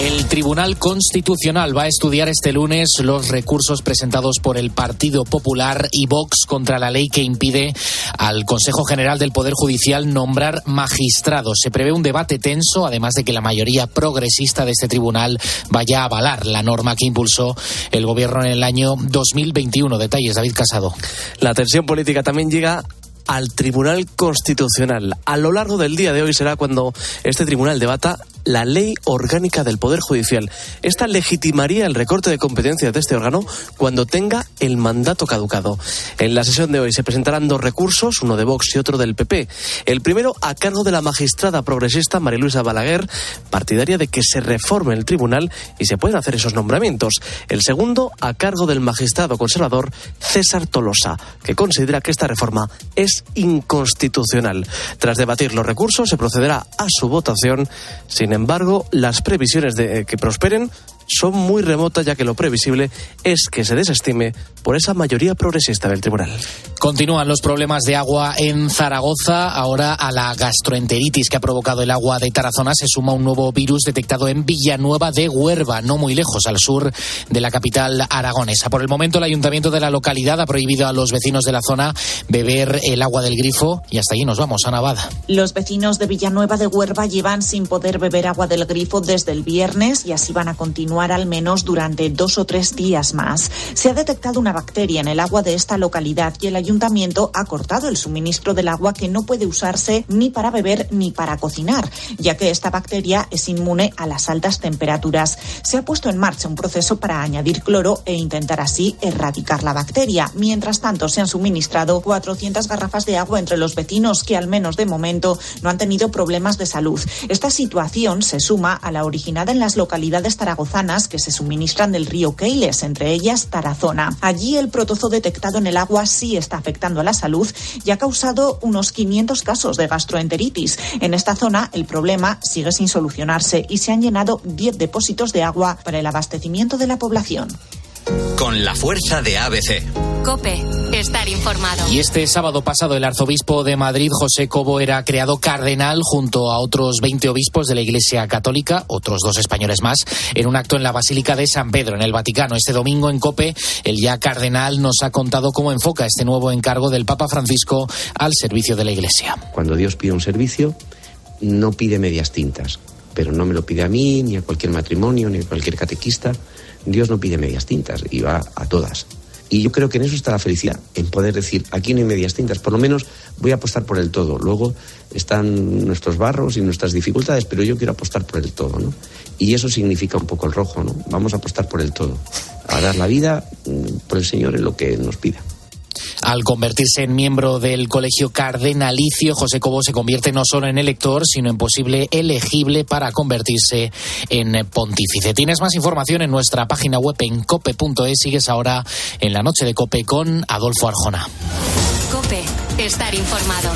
El Tribunal Constitucional va a estudiar este lunes los recursos presentados por el Partido Popular y Vox contra la ley que impide al Consejo General del Poder Judicial nombrar magistrados. Se prevé un debate tenso, además de que la mayoría progresista de este tribunal vaya a avalar la norma que impulsó el Gobierno en el año 2021. Detalles, David Casado. La tensión política también llega al Tribunal Constitucional. A lo largo del día de hoy será cuando este tribunal debata la ley orgánica del Poder Judicial. Esta legitimaría el recorte de competencias de este órgano cuando tenga el mandato caducado. En la sesión de hoy se presentarán dos recursos, uno de Vox y otro del PP. El primero a cargo de la magistrada progresista Mariluisa Balaguer, partidaria de que se reforme el tribunal y se puedan hacer esos nombramientos. El segundo a cargo del magistrado conservador César Tolosa, que considera que esta reforma es inconstitucional. Tras debatir los recursos, se procederá a su votación sin embargo, las previsiones de que prosperen son muy remotas ya que lo previsible es que se desestime por esa mayoría progresista del tribunal. Continúan los problemas de agua en Zaragoza. Ahora a la gastroenteritis que ha provocado el agua de Tarazona se suma un nuevo virus detectado en Villanueva de Huerva, no muy lejos al sur de la capital aragonesa. Por el momento el ayuntamiento de la localidad ha prohibido a los vecinos de la zona beber el agua del grifo y hasta allí nos vamos, a Navada. Los vecinos de Villanueva de Huerva llevan sin poder beber agua del grifo desde el viernes y así van a continuar al menos durante dos o tres días más. Se ha detectado una bacteria en el agua de esta localidad y el ayuntamiento ha cortado el suministro del agua que no puede usarse ni para beber ni para cocinar, ya que esta bacteria es inmune a las altas temperaturas. Se ha puesto en marcha un proceso para añadir cloro e intentar así erradicar la bacteria. Mientras tanto, se han suministrado 400 garrafas de agua entre los vecinos que al menos de momento no han tenido problemas de salud. Esta situación se suma a la originada en las localidades zaragozanas que se suministran del río Keiles, entre ellas Tarazona. Allí el protozo detectado en el agua sí está afectando a la salud y ha causado unos 500 casos de gastroenteritis. En esta zona el problema sigue sin solucionarse y se han llenado 10 depósitos de agua para el abastecimiento de la población. Con la fuerza de ABC. Cope, estar informado. Y este sábado pasado el arzobispo de Madrid, José Cobo, era creado cardenal junto a otros 20 obispos de la Iglesia Católica, otros dos españoles más, en un acto en la Basílica de San Pedro, en el Vaticano. Este domingo en Cope, el ya cardenal nos ha contado cómo enfoca este nuevo encargo del Papa Francisco al servicio de la Iglesia. Cuando Dios pide un servicio, no pide medias tintas, pero no me lo pide a mí, ni a cualquier matrimonio, ni a cualquier catequista. Dios no pide medias tintas y va a todas. Y yo creo que en eso está la felicidad, en poder decir, aquí no hay medias tintas, por lo menos voy a apostar por el todo. Luego están nuestros barros y nuestras dificultades, pero yo quiero apostar por el todo, ¿no? Y eso significa un poco el rojo, ¿no? Vamos a apostar por el todo, a dar la vida mm, por el Señor en lo que nos pida. Al convertirse en miembro del colegio cardenalicio, José Cobo se convierte no solo en elector, sino en posible elegible para convertirse en pontífice. Tienes más información en nuestra página web en cope.es. Sigues ahora en la noche de Cope con Adolfo Arjona. Cope, estar informado.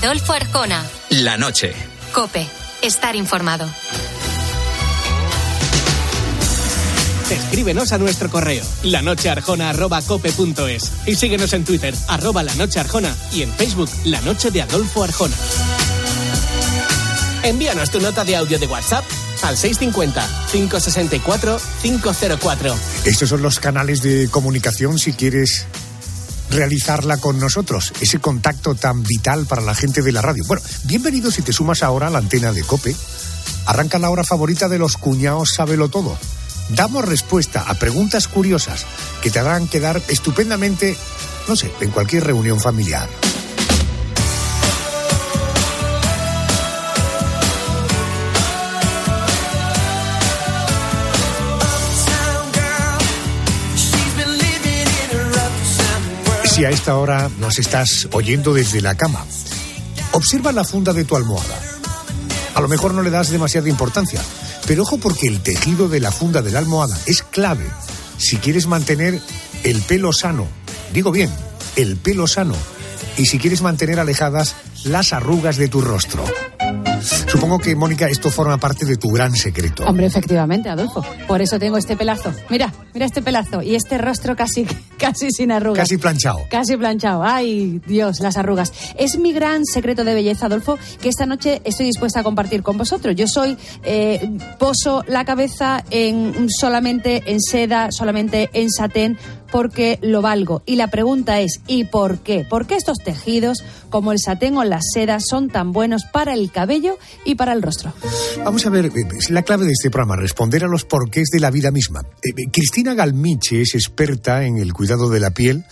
Adolfo Arjona. La noche. Cope, estar informado. Escríbenos a nuestro correo lanochearjona.cope.es y síguenos en Twitter, arroba la noche arjona y en Facebook, La Noche de Adolfo Arjona. Envíanos tu nota de audio de WhatsApp al 650-564-504. Estos son los canales de comunicación si quieres realizarla con nosotros, ese contacto tan vital para la gente de la radio. Bueno, bienvenido si te sumas ahora a la antena de Cope. Arranca la hora favorita de los cuñados Sábelo Todo. Damos respuesta a preguntas curiosas que te harán quedar estupendamente, no sé, en cualquier reunión familiar. Si a esta hora nos estás oyendo desde la cama, observa la funda de tu almohada. A lo mejor no le das demasiada importancia, pero ojo porque el tejido de la funda de la almohada es clave si quieres mantener el pelo sano. Digo bien, el pelo sano y si quieres mantener alejadas las arrugas de tu rostro. Supongo que, Mónica, esto forma parte de tu gran secreto. Hombre, efectivamente, Adolfo. Por eso tengo este pelazo. Mira, mira este pelazo y este rostro casi, casi sin arrugas. Casi planchado. Casi planchado. Ay, Dios, las arrugas. Es mi gran secreto de belleza, Adolfo, que esta noche estoy dispuesta a compartir con vosotros. Yo soy, eh, poso la cabeza en solamente en seda, solamente en satén, porque lo valgo. Y la pregunta es, ¿y por qué? ¿Por qué estos tejidos, como el satén o la seda, son tan buenos para el cabello y para el rostro? Vamos a ver, eh, es la clave de este programa, responder a los porqués de la vida misma. Eh, eh, Cristina Galmiche es experta en el cuidado de la piel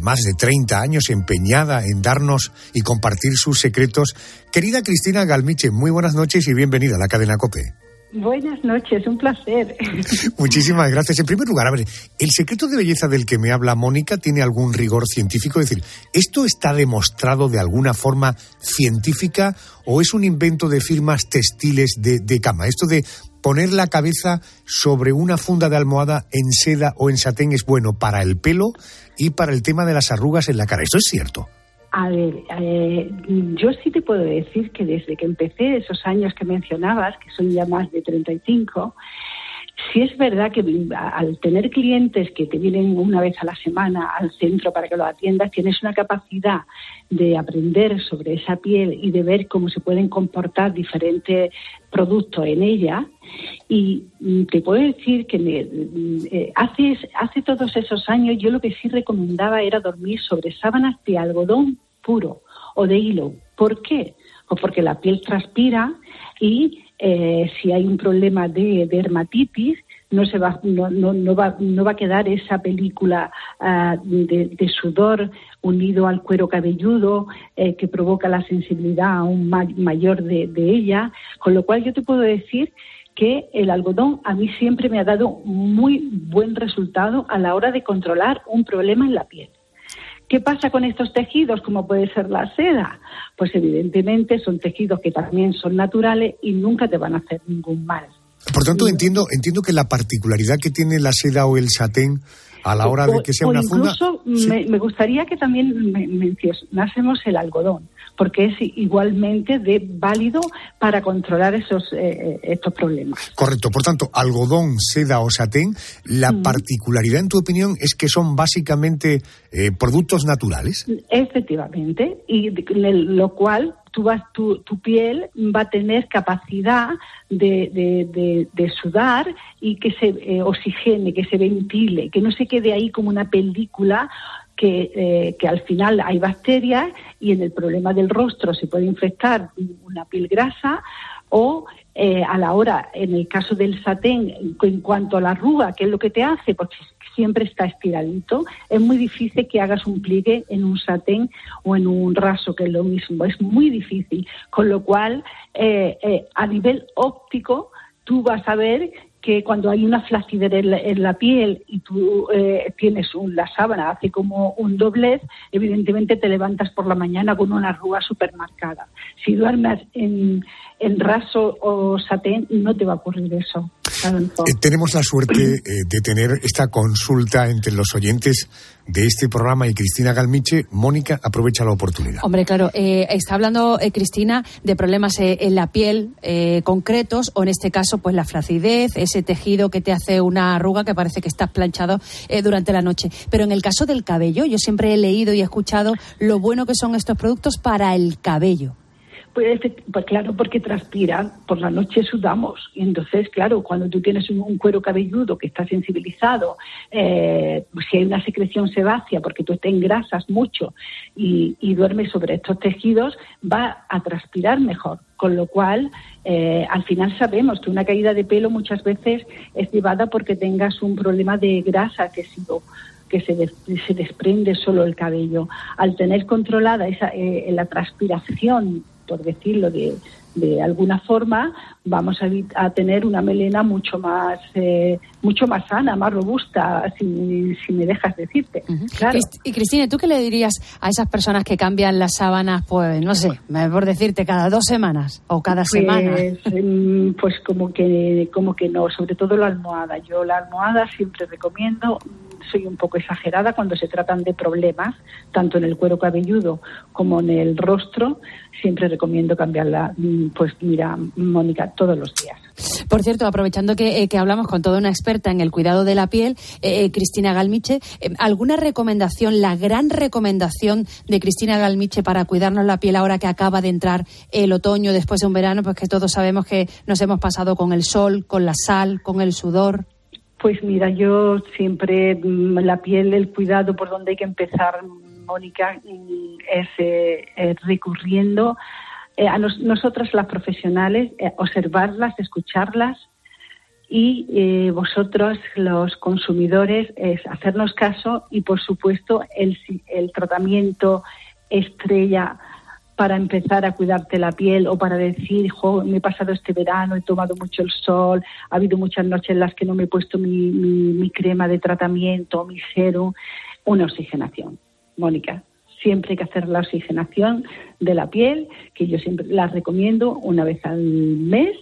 más de 30 años empeñada en darnos y compartir sus secretos. Querida Cristina Galmiche, muy buenas noches y bienvenida a la cadena COPE. Buenas noches, un placer. Muchísimas gracias. En primer lugar, a ver, ¿el secreto de belleza del que me habla Mónica tiene algún rigor científico? Es decir, ¿esto está demostrado de alguna forma científica o es un invento de firmas textiles de, de cama? Esto de poner la cabeza sobre una funda de almohada en seda o en satén es bueno para el pelo y para el tema de las arrugas en la cara. ¿Esto es cierto? A ver, eh, yo sí te puedo decir que desde que empecé esos años que mencionabas, que son ya más de 35, sí es verdad que al tener clientes que te vienen una vez a la semana al centro para que lo atiendas, tienes una capacidad de aprender sobre esa piel y de ver cómo se pueden comportar diferentes productos en ella. Y mm, te puedo decir que eh, hace, hace todos esos años yo lo que sí recomendaba era dormir sobre sábanas de algodón puro o de hilo. ¿Por qué? Pues porque la piel transpira y eh, si hay un problema de, dermatitis, no se va no, no, va no va a quedar esa película ah, de, sudor unido al cuero cabelludo eh, que provoca la sensibilidad aún mayor de, de, ella con lo cual yo te puedo decir que el algodón a mí siempre me ha dado muy buen resultado a la hora de controlar un problema en la piel ¿Qué pasa con estos tejidos, como puede ser la seda? Pues evidentemente son tejidos que también son naturales y nunca te van a hacer ningún mal. Por tanto, entiendo, entiendo que la particularidad que tiene la seda o el satén a la hora de que sea una funda. Incluso me, gustaría que también mencionásemos el algodón, porque es igualmente de válido para controlar esos eh, estos problemas. Correcto. Por tanto, algodón, seda o satén, la mm. particularidad, en tu opinión, es que son básicamente eh, productos naturales. Efectivamente, y lo cual tu, vas, tu, tu, piel va a tener capacidad de, de, sudar y que se eh, oxigene, que se ventile, que no se quede ahí como una película que, eh, que, al final hay bacterias y en el problema del rostro se puede infectar una piel grasa o eh, a la hora, en el caso del satén, en cuanto a la arruga, ¿qué es lo que te hace? Porque siempre está estiradito. Es muy difícil que hagas un pliegue en un satén o en un raso, que es lo mismo. Es muy difícil. Con lo cual, eh, eh, a nivel óptico, tú vas a ver que cuando hay una flacidez en la, piel y tú eh, tienes la sábana, hace como un doblez, evidentemente te levantas por la mañana con una arruga súper marcada. Si duermes en, en raso o satén, no te va a ocurrir eso. Eh, tenemos la suerte eh, de tener esta consulta entre los oyentes de este programa y Cristina Galmiche. Mónica, aprovecha la oportunidad. Hombre, claro, eh, está hablando Cristina de problemas en la piel concretos o en este caso pues la flacidez, ese tejido que te hace una arruga que parece que estás planchado durante la noche. Pero en el caso del cabello, yo siempre he leído y he escuchado lo bueno que son estos productos para el cabello. Pues, pues, claro, porque transpira, por la noche sudamos. Y entonces, claro, cuando tú tienes un, cuero cabelludo que está sensibilizado, eh, si hay una secreción sebácea, porque tú te engrasas mucho y, duermes sobre estos tejidos, va a transpirar mejor. Con lo cual, eh, al final sabemos que una caída de pelo muchas veces es llevada porque tengas un problema de grasa que que se, se, desprende solo el cabello. Al tener controlada esa, eh, la transpiración por decirlo de, de alguna forma, vamos a, tener una melena mucho más eh, mucho más sana, más robusta, si, me dejas decirte. Y Cristina, ¿tú qué le dirías a esas personas que cambian las sábanas, pues no sé, por decirte, cada dos semanas o cada pues, semana? Pues como que, como que no, sobre todo la almohada. Yo la almohada siempre recomiendo soy un poco exagerada cuando se tratan de problemas, tanto en el cuero cabelludo como en el rostro. Siempre recomiendo cambiarla, mm, pues mira, Mónica, todos los días. Por cierto, aprovechando que, eh, que hablamos con toda una experta en el cuidado de la piel, eh, eh, Cristina Galmiche, ¿alguna recomendación, la gran recomendación de Cristina Galmiche para cuidarnos la piel ahora que acaba de entrar el otoño después de un verano? Pues que todos sabemos que nos hemos pasado con el sol, con la sal, con el sudor. Pues mira, yo siempre mm, la piel, el cuidado por donde hay que empezar, Mónica, mm, es, recurriendo eh, a nosotras las profesionales, eh, observarlas, escucharlas y eh, vosotros los consumidores es hacernos caso y por supuesto el, el tratamiento estrella para empezar a cuidarte la piel o para decir, me he pasado este verano, he tomado mucho el sol, ha habido muchas noches en las que no me he puesto mi, mi, crema de tratamiento, mi serum, una oxigenación. Mónica, siempre hay que hacer la oxigenación de la piel, que yo siempre la recomiendo una vez al mes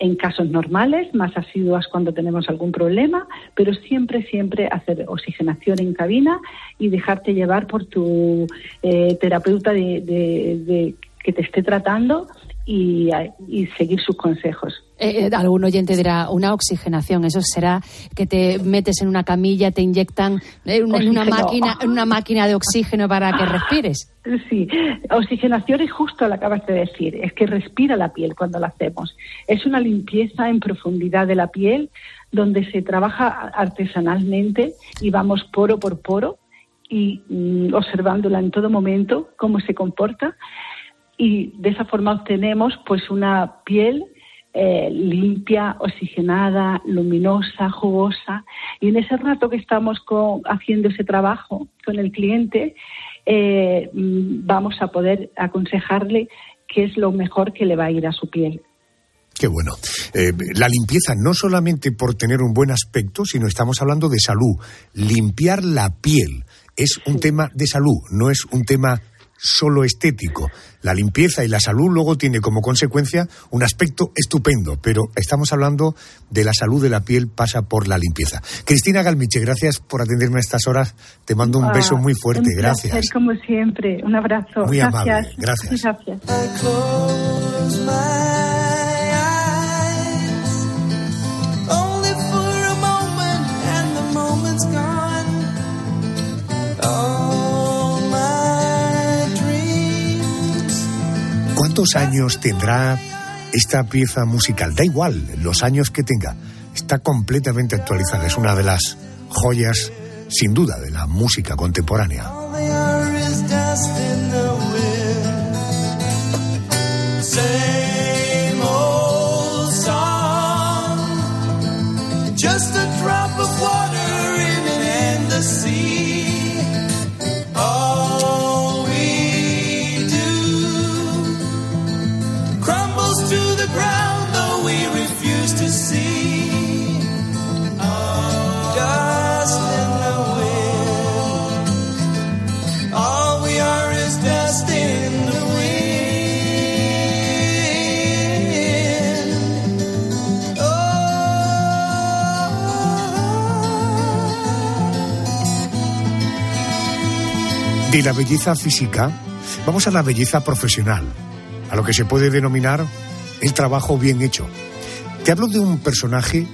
en casos normales, más asiduas cuando tenemos algún problema, pero siempre, siempre hacer oxigenación en cabina y dejarte llevar por tu eh, terapeuta de, que te esté tratando y, seguir sus consejos. Eh, eh, algún oyente dirá, una oxigenación, eso será que te metes en una camilla, te inyectan en una, máquina, en una máquina de oxígeno para que respires. Sí, oxigenación es justo lo que acabas de decir, es que respira la piel cuando la hacemos. Es una limpieza en profundidad de la piel donde se trabaja artesanalmente y vamos poro por poro y mm, observándola en todo momento, cómo se comporta y de esa forma obtenemos pues una piel eh, limpia, oxigenada, luminosa, jugosa. Y en ese rato que estamos haciendo ese trabajo con el cliente, eh, mm, vamos a poder aconsejarle qué es lo mejor que le va a ir a su piel. Qué bueno. Eh, la limpieza no solamente por tener un buen aspecto, sino estamos hablando de salud. Limpiar la piel es un tema de salud, no es un tema solo estético. La limpieza y la salud luego tiene como consecuencia un aspecto estupendo, pero estamos hablando de la salud de la piel pasa por la limpieza. Cristina Galmiche, gracias por atenderme a estas horas. Te mando un beso muy fuerte. gracias. como siempre. Un abrazo. Muy amable. Gracias. gracias. ¿Cuántos años tendrá esta pieza musical? Da igual los años que tenga. Está completamente actualizada. Es una de las joyas, sin duda, de la música contemporánea. De la belleza física, vamos a la belleza profesional, a lo que se puede denominar el trabajo bien hecho. Te hablo de un personaje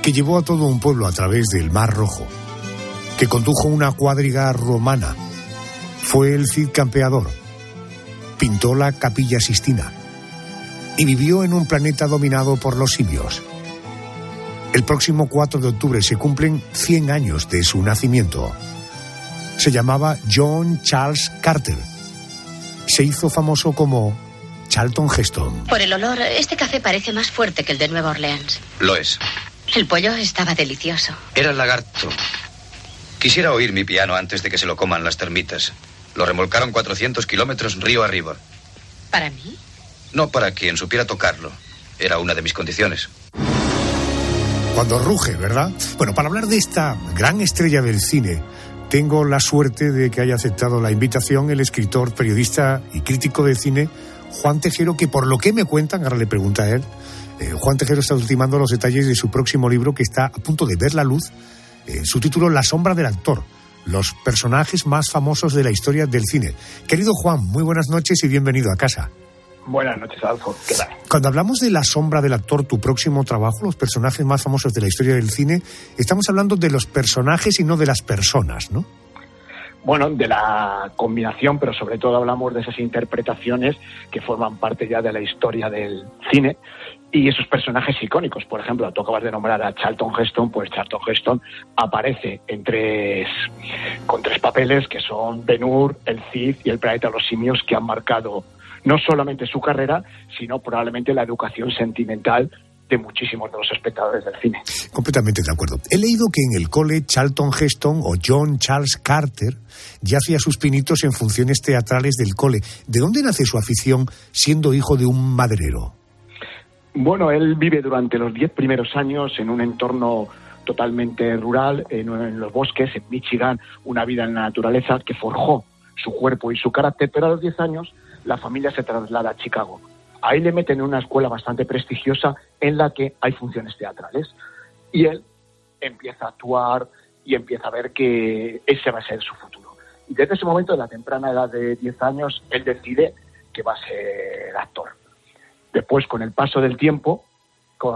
que llevó a todo un pueblo a través del Mar Rojo, que condujo una cuadriga romana, fue el Cid Campeador, pintó la Capilla Sistina y vivió en un planeta dominado por los simios. El próximo 4 de octubre se cumplen 100 años de su nacimiento se llamaba John Charles Carter. Se hizo famoso como Charlton Heston. Por el olor, este café parece más fuerte que el de Nueva Orleans. Lo es. El pollo estaba delicioso. Era el lagarto. Quisiera oír mi piano antes de que se lo coman las termitas. Lo remolcaron 400 kilómetros río arriba. ¿Para mí? No para quien supiera tocarlo. Era una de mis condiciones. Cuando ruge, ¿verdad? Bueno, para hablar de esta gran estrella del cine, tengo la suerte de que haya aceptado la invitación el escritor, periodista y crítico de cine Juan Tejero, que por lo que me cuentan, ahora le pregunta a él, eh, Juan Tejero está ultimando los detalles de su próximo libro que está a punto de ver la luz eh, su título La sombra del actor, los personajes más famosos de la historia del cine. Querido Juan, muy buenas noches y bienvenido a casa. Buenas noches, Alfo. ¿Qué tal? Cuando hablamos de La sombra del actor, tu próximo trabajo, los personajes más famosos de la historia del cine, estamos hablando de los personajes y no de las personas, ¿no? bueno, de la combinación, pero sobre todo hablamos de esas interpretaciones que forman parte ya de la historia del cine y esos personajes icónicos. Por ejemplo, tú acabas de nombrar a Charlton Heston, pues Charlton Heston aparece en tres, con tres papeles que son Ben Hur, el Cid y el planeta de los simios que han marcado no solamente su carrera, sino probablemente la educación sentimental de muchísimos de los espectadores del cine. Completamente de acuerdo. He leído que en el cole Charlton Heston o John Charles Carter ya hacía sus pinitos en funciones teatrales del cole. ¿De dónde nace su afición siendo hijo de un maderero? Bueno, él vive durante los diez primeros años en un entorno totalmente rural, en, los bosques, en Michigan, una vida en la naturaleza que forjó su cuerpo y su carácter, pero a los diez años la familia se traslada a Chicago Ahí le meten en una escuela bastante prestigiosa en la que hay funciones teatrales. Y él empieza a actuar y empieza a ver que ese va a ser su futuro. Y desde ese momento, de la temprana edad de 10 años, él decide que va a ser actor. Después, con el paso del tiempo,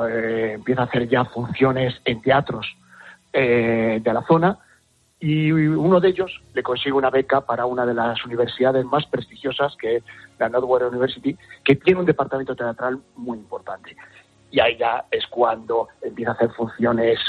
eh, empieza a hacer ya funciones en teatros eh, de la zona y uno de ellos le consigue una beca para una de las universidades más prestigiosas, que es la Northwestern University, que tiene un departamento teatral muy importante. Y ahí ya es cuando empieza a hacer funciones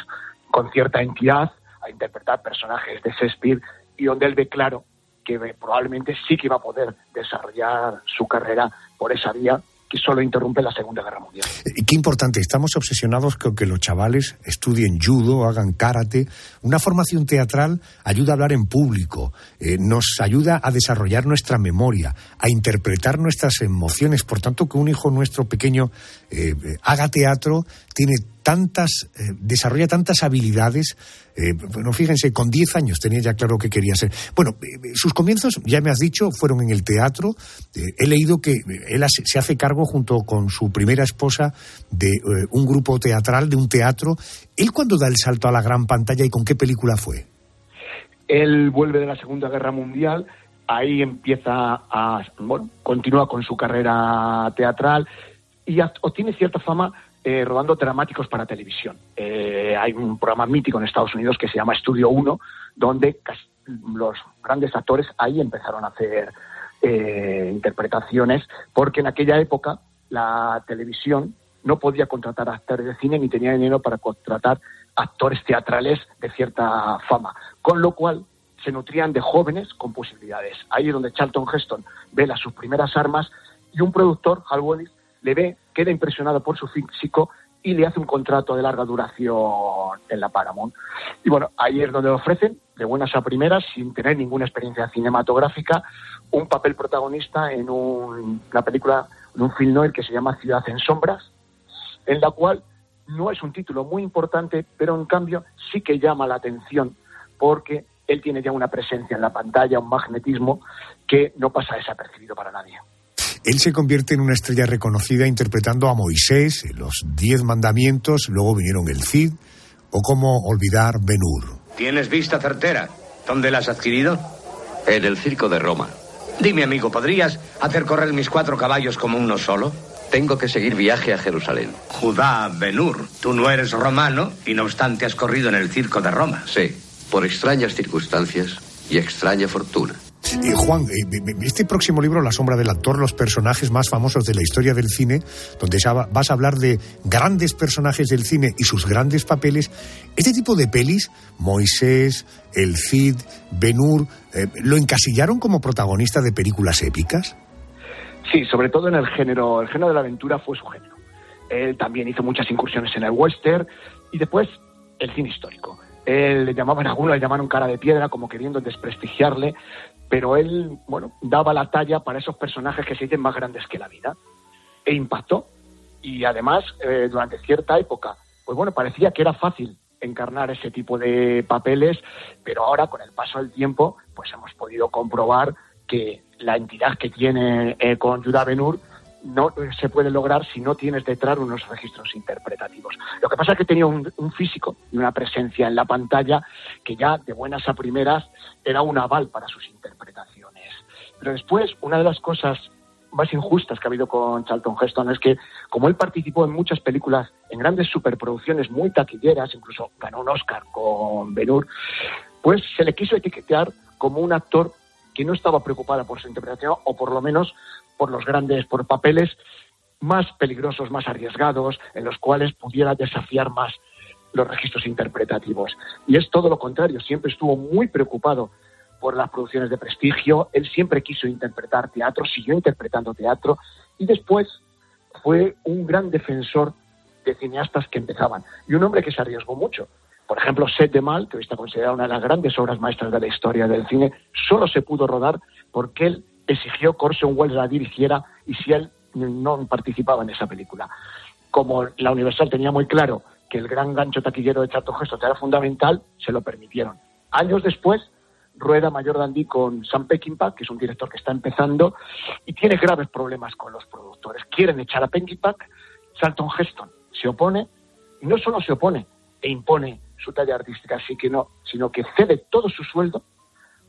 con cierta entidad, a interpretar personajes de Shakespeare, y donde él ve claro que probablemente sí que va a poder desarrollar su carrera por esa vía que solo interrumpe la Segunda Guerra Mundial. Eh, qué importante, estamos obsesionados con que los chavales estudien judo, hagan karate. Una formación teatral ayuda a hablar en público, eh, nos ayuda a desarrollar nuestra memoria, a interpretar nuestras emociones. Por tanto, que un hijo nuestro pequeño eh, haga teatro tiene tantas, eh, desarrolla tantas habilidades. Eh, bueno, fíjense, con 10 años tenía ya claro que quería ser. Bueno, eh, sus comienzos, ya me has dicho, fueron en el teatro. he leído que él se hace cargo junto con su primera esposa de un grupo teatral, de un teatro. ¿Él cuándo da el salto a la gran pantalla y con qué película fue? Él vuelve de la Segunda Guerra Mundial, ahí empieza a, bueno, continúa con su carrera teatral y obtiene cierta fama eh, rodando dramáticos para televisión. Eh, hay un programa mítico en Estados Unidos que se llama Estudio 1, donde los grandes actores ahí empezaron a hacer eh, interpretaciones, porque en aquella época la televisión no podía contratar actores de cine ni tenía dinero para contratar actores teatrales de cierta fama, con lo cual se nutrían de jóvenes con posibilidades. Ahí es donde Charlton Heston ve las sus primeras armas y un productor, Hal Wallis, le ve, queda impresionado por su físico y le hace un contrato de larga duración en la Paramount. Y bueno, ahí es donde le ofrecen, de buenas a primeras, sin tener ninguna experiencia cinematográfica, un papel protagonista en una película, en un film noir que se llama Ciudad en Sombras, en la cual no es un título muy importante, pero en cambio sí que llama la atención porque él tiene ya una presencia en la pantalla, un magnetismo que no pasa desapercibido para nadie. Él se convierte en una estrella reconocida interpretando a Moisés, los diez mandamientos, luego vinieron el Cid, o cómo olvidar Ben-Hur. ¿Tienes vista certera? ¿Dónde la has adquirido? En el circo de Roma. Dime, amigo, ¿podrías hacer correr mis cuatro caballos como uno solo? Tengo que seguir viaje a Jerusalén. Judá, Benur, tú no eres romano y no obstante has corrido en el circo de Roma. Sí, por extrañas circunstancias y extraña fortuna. Juan, eh, este próximo libro, La sombra del actor, los personajes más famosos de la historia del cine, donde vas a hablar de grandes personajes del cine y sus grandes papeles, este tipo de pelis, Moisés, El Cid, Benur, eh, ¿lo encasillaron como protagonista de películas épicas? Sí, sobre todo en el género, el género de la aventura fue su género. Él también hizo muchas incursiones en el western y después el cine histórico. Él le llamaban, algunos le llamaron cara de piedra, como queriendo desprestigiarle, pero él, bueno, daba la talla para esos personajes que se dicen más grandes que la vida. E impactó. Y además, eh, durante cierta época, pues bueno, parecía que era fácil encarnar ese tipo de papeles, pero ahora, con el paso del tiempo, pues hemos podido comprobar que la entidad que tiene eh, con Benur no se puede lograr si no tienes detrás unos registros interpretativos. Lo que pasa es que tenía un, físico y una presencia en la pantalla que ya de buenas a primeras era un aval para sus interpretaciones. Pero después, una de las cosas más injustas que ha habido con Charlton Heston es que, como él participó en muchas películas, en grandes superproducciones muy taquilleras, incluso ganó un Oscar con Ben Hur, pues se le quiso etiquetar como un actor que no estaba preocupado por su interpretación, o por lo menos por los grandes, por papeles más peligrosos, más arriesgados, en los cuales pudiera desafiar más los registros interpretativos. Y es todo lo contrario, siempre estuvo muy preocupado por las producciones de prestigio, él siempre quiso interpretar teatro, siguió interpretando teatro y después fue un gran defensor de cineastas que empezaban y un hombre que se arriesgó mucho. Por ejemplo, Set de Mal, que hoy está considerada una de las grandes obras maestras de la historia del cine, solo se pudo rodar porque él exigió que Orson Welles la dirigiera y si él no participaba en esa película. Como la Universal tenía muy claro que el gran gancho taquillero de Charlton Heston era fundamental, se lo permitieron. Años después, rueda Mayor Dandy con Sam Peckinpah, que es un director que está empezando y tiene graves problemas con los productores. Quieren echar a Peckinpah, Charlton Heston se opone y no solo se opone e impone su talla artística, así que no, sino que cede todo su sueldo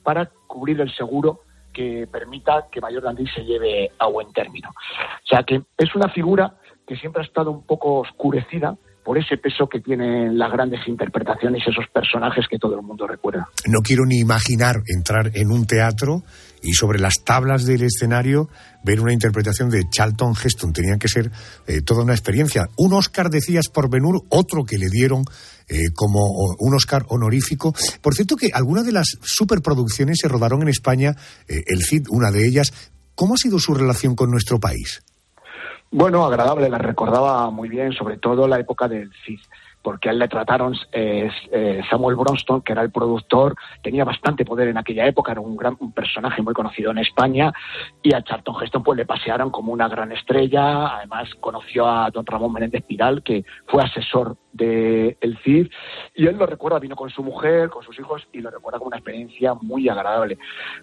para cubrir el seguro que permita que Mayor Dandy se lleve a buen término. O sea que es una figura que siempre ha estado un poco oscurecida por ese peso que tienen las grandes interpretaciones esos personajes que todo el mundo recuerda. No quiero ni imaginar entrar en un teatro y sobre las tablas del escenario ver una interpretación de Charlton Heston. Tenía que ser eh, toda una experiencia. Un Oscar, decías, por Benur, otro que le dieron eh, como un Oscar honorífico. Por cierto que algunas de las superproducciones se rodaron en España, eh, el CID, una de ellas. ¿Cómo ha sido su relación con nuestro país? Bueno, agradable, la recordaba muy bien, sobre todo la época del CID porque a él le trataron eh, eh, Samuel Bronston, que era el productor, tenía bastante poder en aquella época, era un gran personaje muy conocido en España, y a Charlton Heston pues le pasearon como una gran estrella, además conoció a don Ramón Menéndez Piral, que fue asesor del el CID, y él lo recuerda, vino con su mujer, con sus hijos, y lo recuerda como una experiencia muy agradable.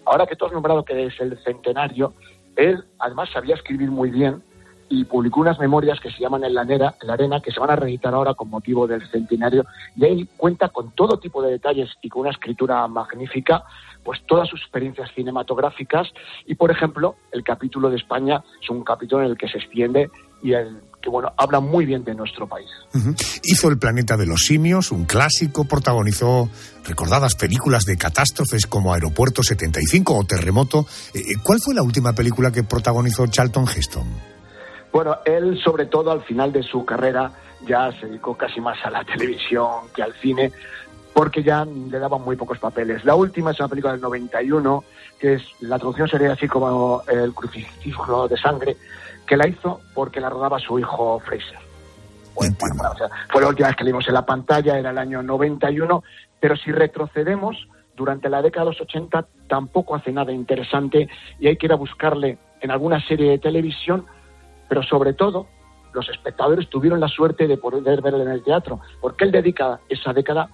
Ahora que tú has nombrado que es el centenario, él además sabía escribir muy bien, y publicó unas memorias que se llaman En la, la Arena, que se van a reeditar ahora con motivo del centenario, y ahí cuenta con todo tipo de detalles y con una escritura magnífica, pues todas sus experiencias cinematográficas, y por ejemplo, el capítulo de España es un capítulo en el que se extiende y el que bueno, habla muy bien de nuestro país. Hizo El planeta de los simios, un clásico, protagonizó recordadas películas de catástrofes como Aeropuerto 75 o Terremoto. Eh, eh, ¿Cuál fue la última película que protagonizó Charlton Heston? Bueno, él sobre todo al final de su carrera ya se dedicó casi más a la televisión que al cine, porque ya le daban muy pocos papeles. La última es una película del 91, que es, la traducción sería así como El crucifijo de sangre, que la hizo porque la rodaba su hijo Fraser. Bueno, fue la última vez que le vimos en la pantalla, era el año 91, pero si retrocedemos, durante la década de los 80 tampoco hace nada interesante y hay que ir a buscarle en alguna serie de televisión pero sobre todo los espectadores tuvieron la suerte de poder verlo en el teatro, porque él dedica esa década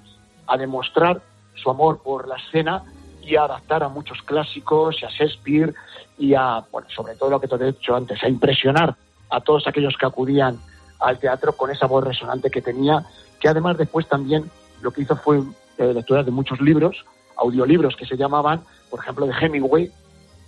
a demostrar su amor por la escena y a adaptar a muchos clásicos y a Shakespeare y a, bueno, sobre todo lo que te he dicho antes, a impresionar a todos aquellos que acudían al teatro con esa voz resonante que tenía, que además después también lo que hizo fue eh, lecturas de muchos libros, audiolibros que se llamaban, por ejemplo, de Hemingway,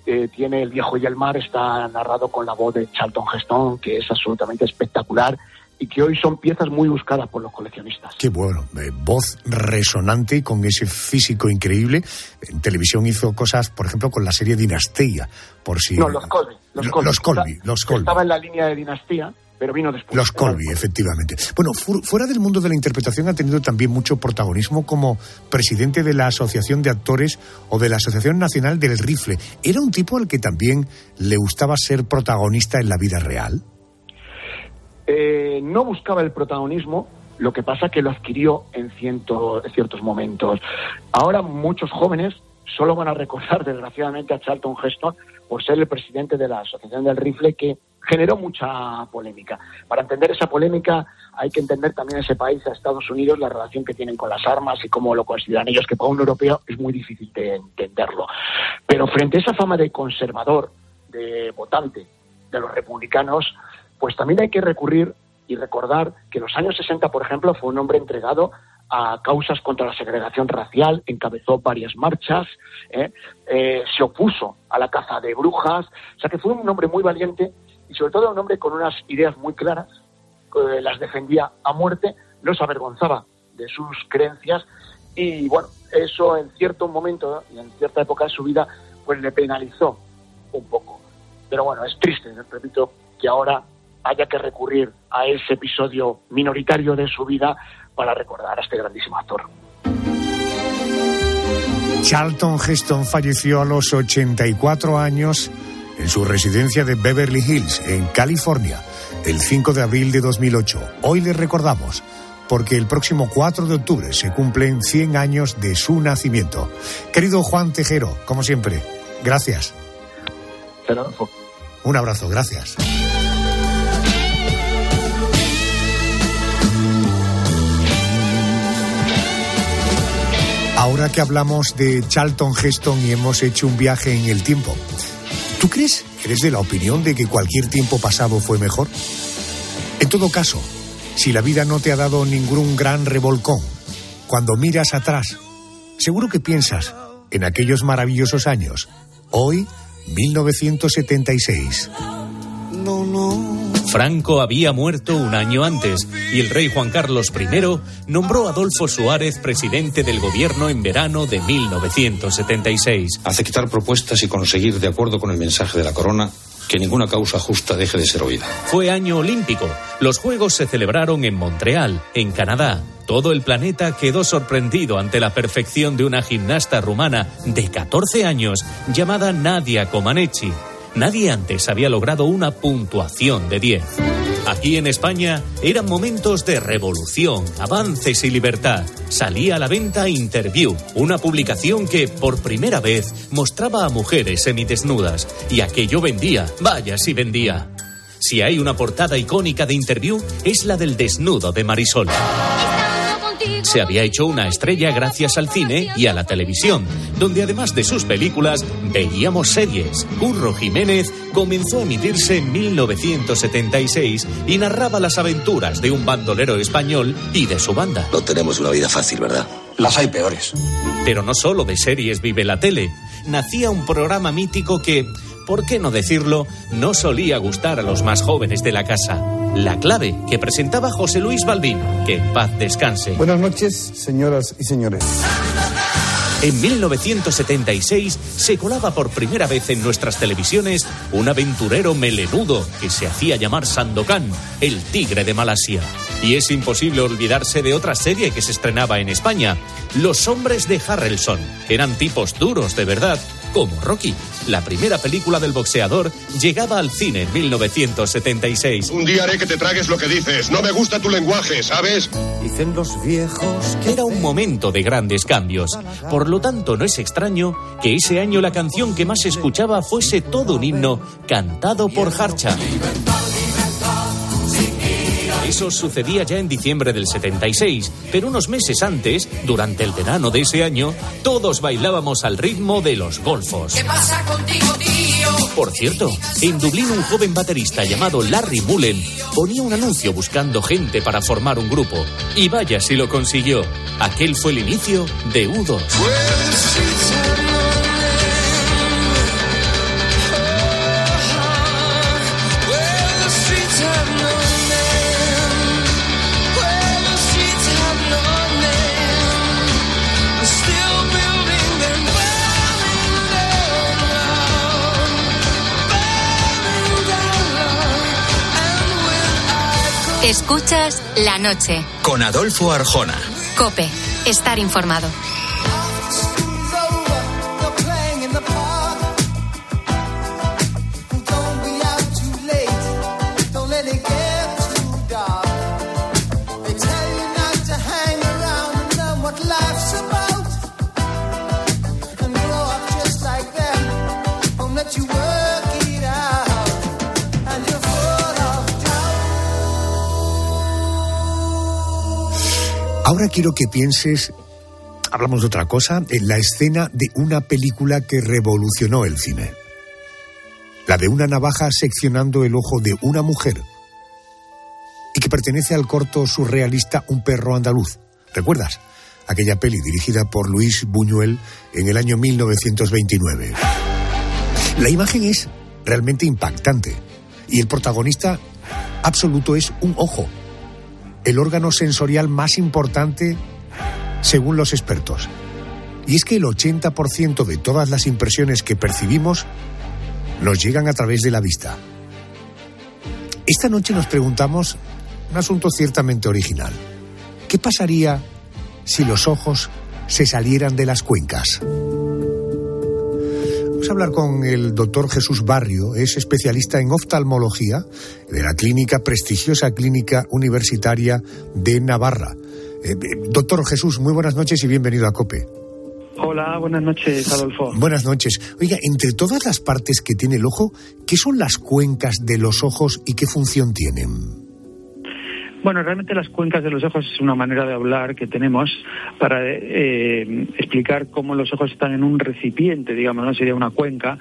tiene El viejo y el mar, está narrado con la voz de Charlton Heston, que es absolutamente espectacular y que hoy son piezas muy buscadas por los coleccionistas. Qué bueno, eh, voz resonante con ese físico increíble. En televisión hizo cosas, por ejemplo, con la serie Dinastía, por si... No, los Colby. Los Colby, los Colby, los Colby. Estaba en la línea de Dinastía, pero vino después. Los Colby, efectivamente. Bueno, fuera del mundo de la interpretación ha tenido también mucho protagonismo como presidente de la Asociación de Actores o de la Asociación Nacional del Rifle. ¿Era un tipo al que también le gustaba ser protagonista en la vida real? Eh, no buscaba el protagonismo, lo que pasa que lo adquirió en, ciento, en ciertos momentos. Ahora muchos jóvenes solo van a recordar, desgraciadamente, a Charlton Heston por ser el presidente de la Asociación del Rifle, que generó mucha polémica. Para entender esa polémica hay que entender también ese país, a Estados Unidos, la relación que tienen con las armas y cómo lo consideran ellos, que para un europeo es muy difícil de entenderlo. Pero frente a esa fama de conservador, de votante, de los republicanos, pues también hay que recurrir y recordar que en los años 60, por ejemplo, fue un hombre entregado a causas contra la segregación racial, encabezó varias marchas, ¿eh? Eh, se opuso a la caza de brujas, o sea que fue un hombre muy valiente y sobre todo un hombre con unas ideas muy claras, que las defendía a muerte, no se avergonzaba de sus creencias y bueno, eso en cierto momento y en cierta época de su vida pues le penalizó un poco. Pero bueno, es triste, repito, que ahora haya que recurrir a ese episodio minoritario de su vida para recordar a este grandísimo actor. Charlton Heston falleció a los 84 años en su residencia de Beverly Hills, en California, el 5 de abril de 2008. Hoy le recordamos porque el próximo 4 de octubre se cumplen 100 años de su nacimiento. Querido Juan Tejero, como siempre, gracias. Un abrazo, gracias. Ahora que hablamos de Charlton Heston y hemos hecho un viaje en el tiempo, ¿tú crees, eres de la opinión de que cualquier tiempo pasado fue mejor? En todo caso, si la vida no te ha dado ningún gran revolcón, cuando miras atrás, seguro que piensas en aquellos maravillosos años. Hoy, 1976. No, no. Franco había muerto un año antes y el rey Juan Carlos I nombró a Adolfo Suárez presidente del gobierno en verano de 1976. Aceptar propuestas y conseguir, de acuerdo con el mensaje de la corona, que ninguna causa justa deje de ser oída. Fue año olímpico. Los Juegos se celebraron en Montreal, en Canadá. Todo el planeta quedó sorprendido ante la perfección de una gimnasta rumana de 14 años llamada Nadia Comaneci. Nadie antes había logrado una puntuación de 10. Aquí en España eran momentos de revolución, avances y libertad. Salía a la venta Interview, una publicación que por primera vez mostraba a mujeres semidesnudas. Y aquello vendía, vaya si vendía. Si hay una portada icónica de Interview, es la del desnudo de Marisol se había hecho una estrella gracias al cine y a la televisión, donde además de sus películas veíamos series. Curro Jiménez comenzó a emitirse en 1976 y narraba las aventuras de un bandolero español y de su banda. No tenemos una vida fácil, ¿verdad? Las hay peores. Pero no solo de series vive la tele. Nacía un programa mítico que, por qué no decirlo, no solía gustar a los más jóvenes de la casa. La clave que presentaba José Luis Balbín. Que en paz descanse. Buenas noches, señoras y señores. En 1976 se colaba por primera vez en nuestras televisiones un aventurero melenudo que se hacía llamar Sandokan, el tigre de Malasia. Y es imposible olvidarse de otra serie que se estrenaba en España, Los hombres de Harrelson. Eran tipos duros de verdad, como Rocky. La primera película del boxeador llegaba al cine en 1976. Un día haré que te tragues lo que dices. No me gusta tu lenguaje, ¿sabes? Dicen los viejos que era un momento de grandes cambios. Por lo tanto, no es extraño que ese año la canción que más escuchaba fuese todo un himno cantado por Harcha. Eso sucedía ya en diciembre del 76, pero unos meses antes, durante el verano de ese año, todos bailábamos al ritmo de los golfos. ¿Qué pasa contigo, tío? Por cierto, en Dublín un joven baterista llamado Larry Mullen ponía un anuncio buscando gente para formar un grupo. Y vaya si lo consiguió. Aquel fue el inicio de U2. Escuchas la noche. Con Adolfo Arjona. Cope. Estar informado. Ahora quiero que pienses, hablamos de otra cosa, en la escena de una película que revolucionó el cine. la de una navaja seccionando el ojo de una mujer, y que pertenece al corto surrealista Un perro andaluz. ¿Recuerdas? Aquella peli dirigida por Luis Buñuel en el año 1929. La imagen es realmente impactante y el protagonista absoluto es un ojo, el órgano sensorial más importante según los expertos. Y es que el 80% de todas las impresiones que percibimos nos llegan a través de la vista. Esta noche nos preguntamos un asunto ciertamente original. ¿Qué pasaría si los ojos se salieran de las cuencas? A hablar con el doctor Jesús Barrio, es especialista en oftalmología de la clínica, prestigiosa clínica universitaria de Navarra. Eh, doctor Jesús, muy buenas noches y bienvenido a COPE. Hola, buenas noches, Adolfo. Buenas noches. Oiga, entre todas las partes que tiene el ojo, ¿qué son las cuencas de los ojos y qué función tienen? Bueno, realmente las cuencas de los ojos es una manera de hablar que tenemos para eh, explicar cómo los ojos están en un recipiente, digamos, no sería una cuenca,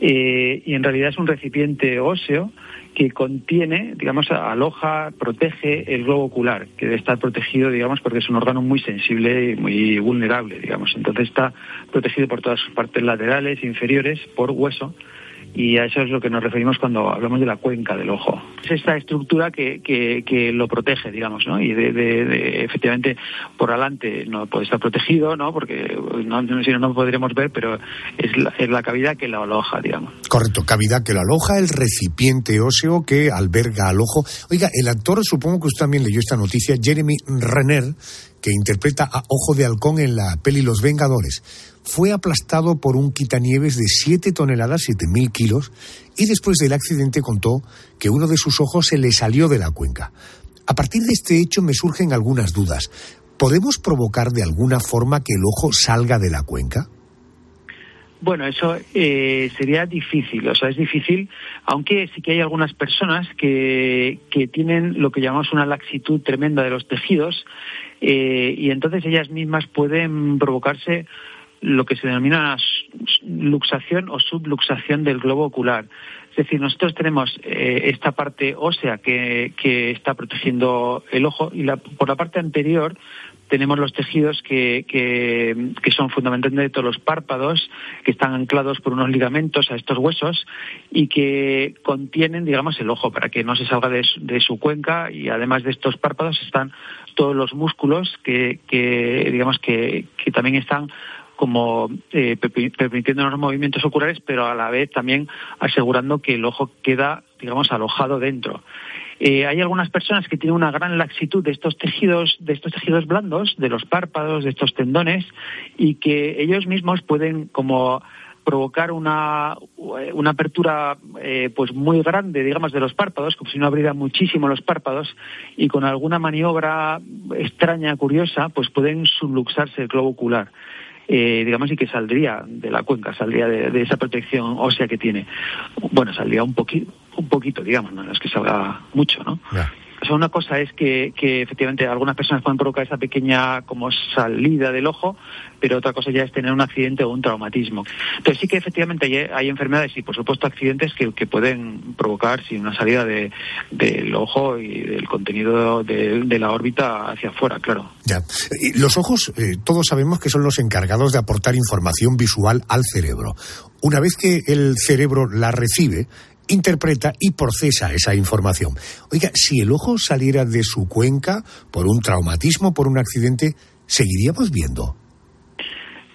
eh, y en realidad es un recipiente óseo que contiene, digamos, aloja, protege el globo ocular, que debe estar protegido, digamos, porque es un órgano muy sensible y muy vulnerable, digamos. Entonces está protegido por todas sus partes laterales, inferiores, por hueso y a eso es lo que nos referimos cuando hablamos de la cuenca del ojo. Es esta estructura que, que, lo protege, digamos, ¿no? Y de, efectivamente por adelante no puede estar protegido, ¿no? Porque no, no, no podremos ver, pero es la, es la cavidad que lo aloja, digamos. Correcto, cavidad que lo aloja, el recipiente óseo que alberga al ojo. Oiga, el actor, supongo que usted también leyó esta noticia, Jeremy Renner, que interpreta a Ojo de Halcón en la peli Los Vengadores fue aplastado por un quitanieves de 7 toneladas, 7.000 kilos, y después del accidente contó que uno de sus ojos se le salió de la cuenca. A partir de este hecho me surgen algunas dudas. ¿Podemos provocar de alguna forma que el ojo salga de la cuenca? Bueno, eso eh, sería difícil, o sea, es difícil, aunque sí que hay algunas personas que, que tienen lo que llamamos una laxitud tremenda de los tejidos eh, y entonces ellas mismas pueden provocarse lo que se denomina luxación o subluxación del globo ocular. Es decir, nosotros tenemos eh, esta parte ósea que, está protegiendo el ojo y por la parte anterior tenemos los tejidos que, que, son fundamentalmente todos los párpados, que están anclados por unos ligamentos a estos huesos y que contienen, digamos, el ojo para que no se salga de de su cuenca y además de estos párpados están todos los músculos que, que digamos, que, que también están como eh, permitiendo los movimientos oculares, pero a la vez también asegurando que el ojo queda, digamos, alojado dentro. Eh, hay algunas personas que tienen una gran laxitud de estos tejidos, de estos tejidos blandos, de los párpados, de estos tendones, y que ellos mismos pueden como provocar una, una apertura eh, pues muy grande, digamos, de los párpados, como si no abriera muchísimo los párpados, y con alguna maniobra extraña, curiosa, pues pueden subluxarse el globo ocular eh, digamos, y que saldría de la cuenca, saldría de, esa protección ósea que tiene. Bueno, saldría un poquito, un poquito, digamos, no es que salga mucho, ¿no? O sea, una cosa es que, efectivamente algunas personas pueden provocar esa pequeña como salida del ojo, pero otra cosa ya es tener un accidente o un traumatismo. Entonces sí que efectivamente hay, enfermedades y por supuesto accidentes que, pueden provocar sí, una salida de, del ojo y del contenido de, de, la órbita hacia afuera, claro. Ya. Los ojos, eh, todos sabemos que son los encargados de aportar información visual al cerebro. Una vez que el cerebro la recibe, interpreta y procesa esa información. Oiga, si el ojo saliera de su cuenca por un traumatismo, por un accidente, ¿seguiríamos viendo?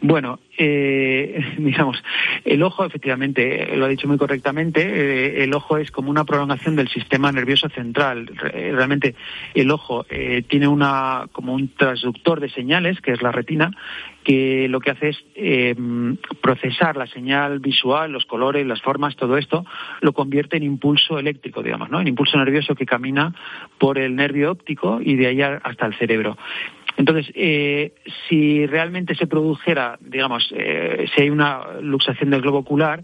Bueno, eh, digamos, el ojo, efectivamente, lo ha dicho muy correctamente, eh, el ojo es como una prolongación del sistema nervioso central. Realmente el ojo eh, tiene una como un transductor de señales, que es la retina, que lo que hace es eh, procesar la señal visual, los colores, las formas, todo esto, lo convierte en impulso eléctrico, digamos, ¿no? En impulso nervioso que camina por el nervio óptico y de ahí hasta el cerebro. Entonces, eh, si realmente se produjera, digamos, eh, si hay una luxación del globo ocular,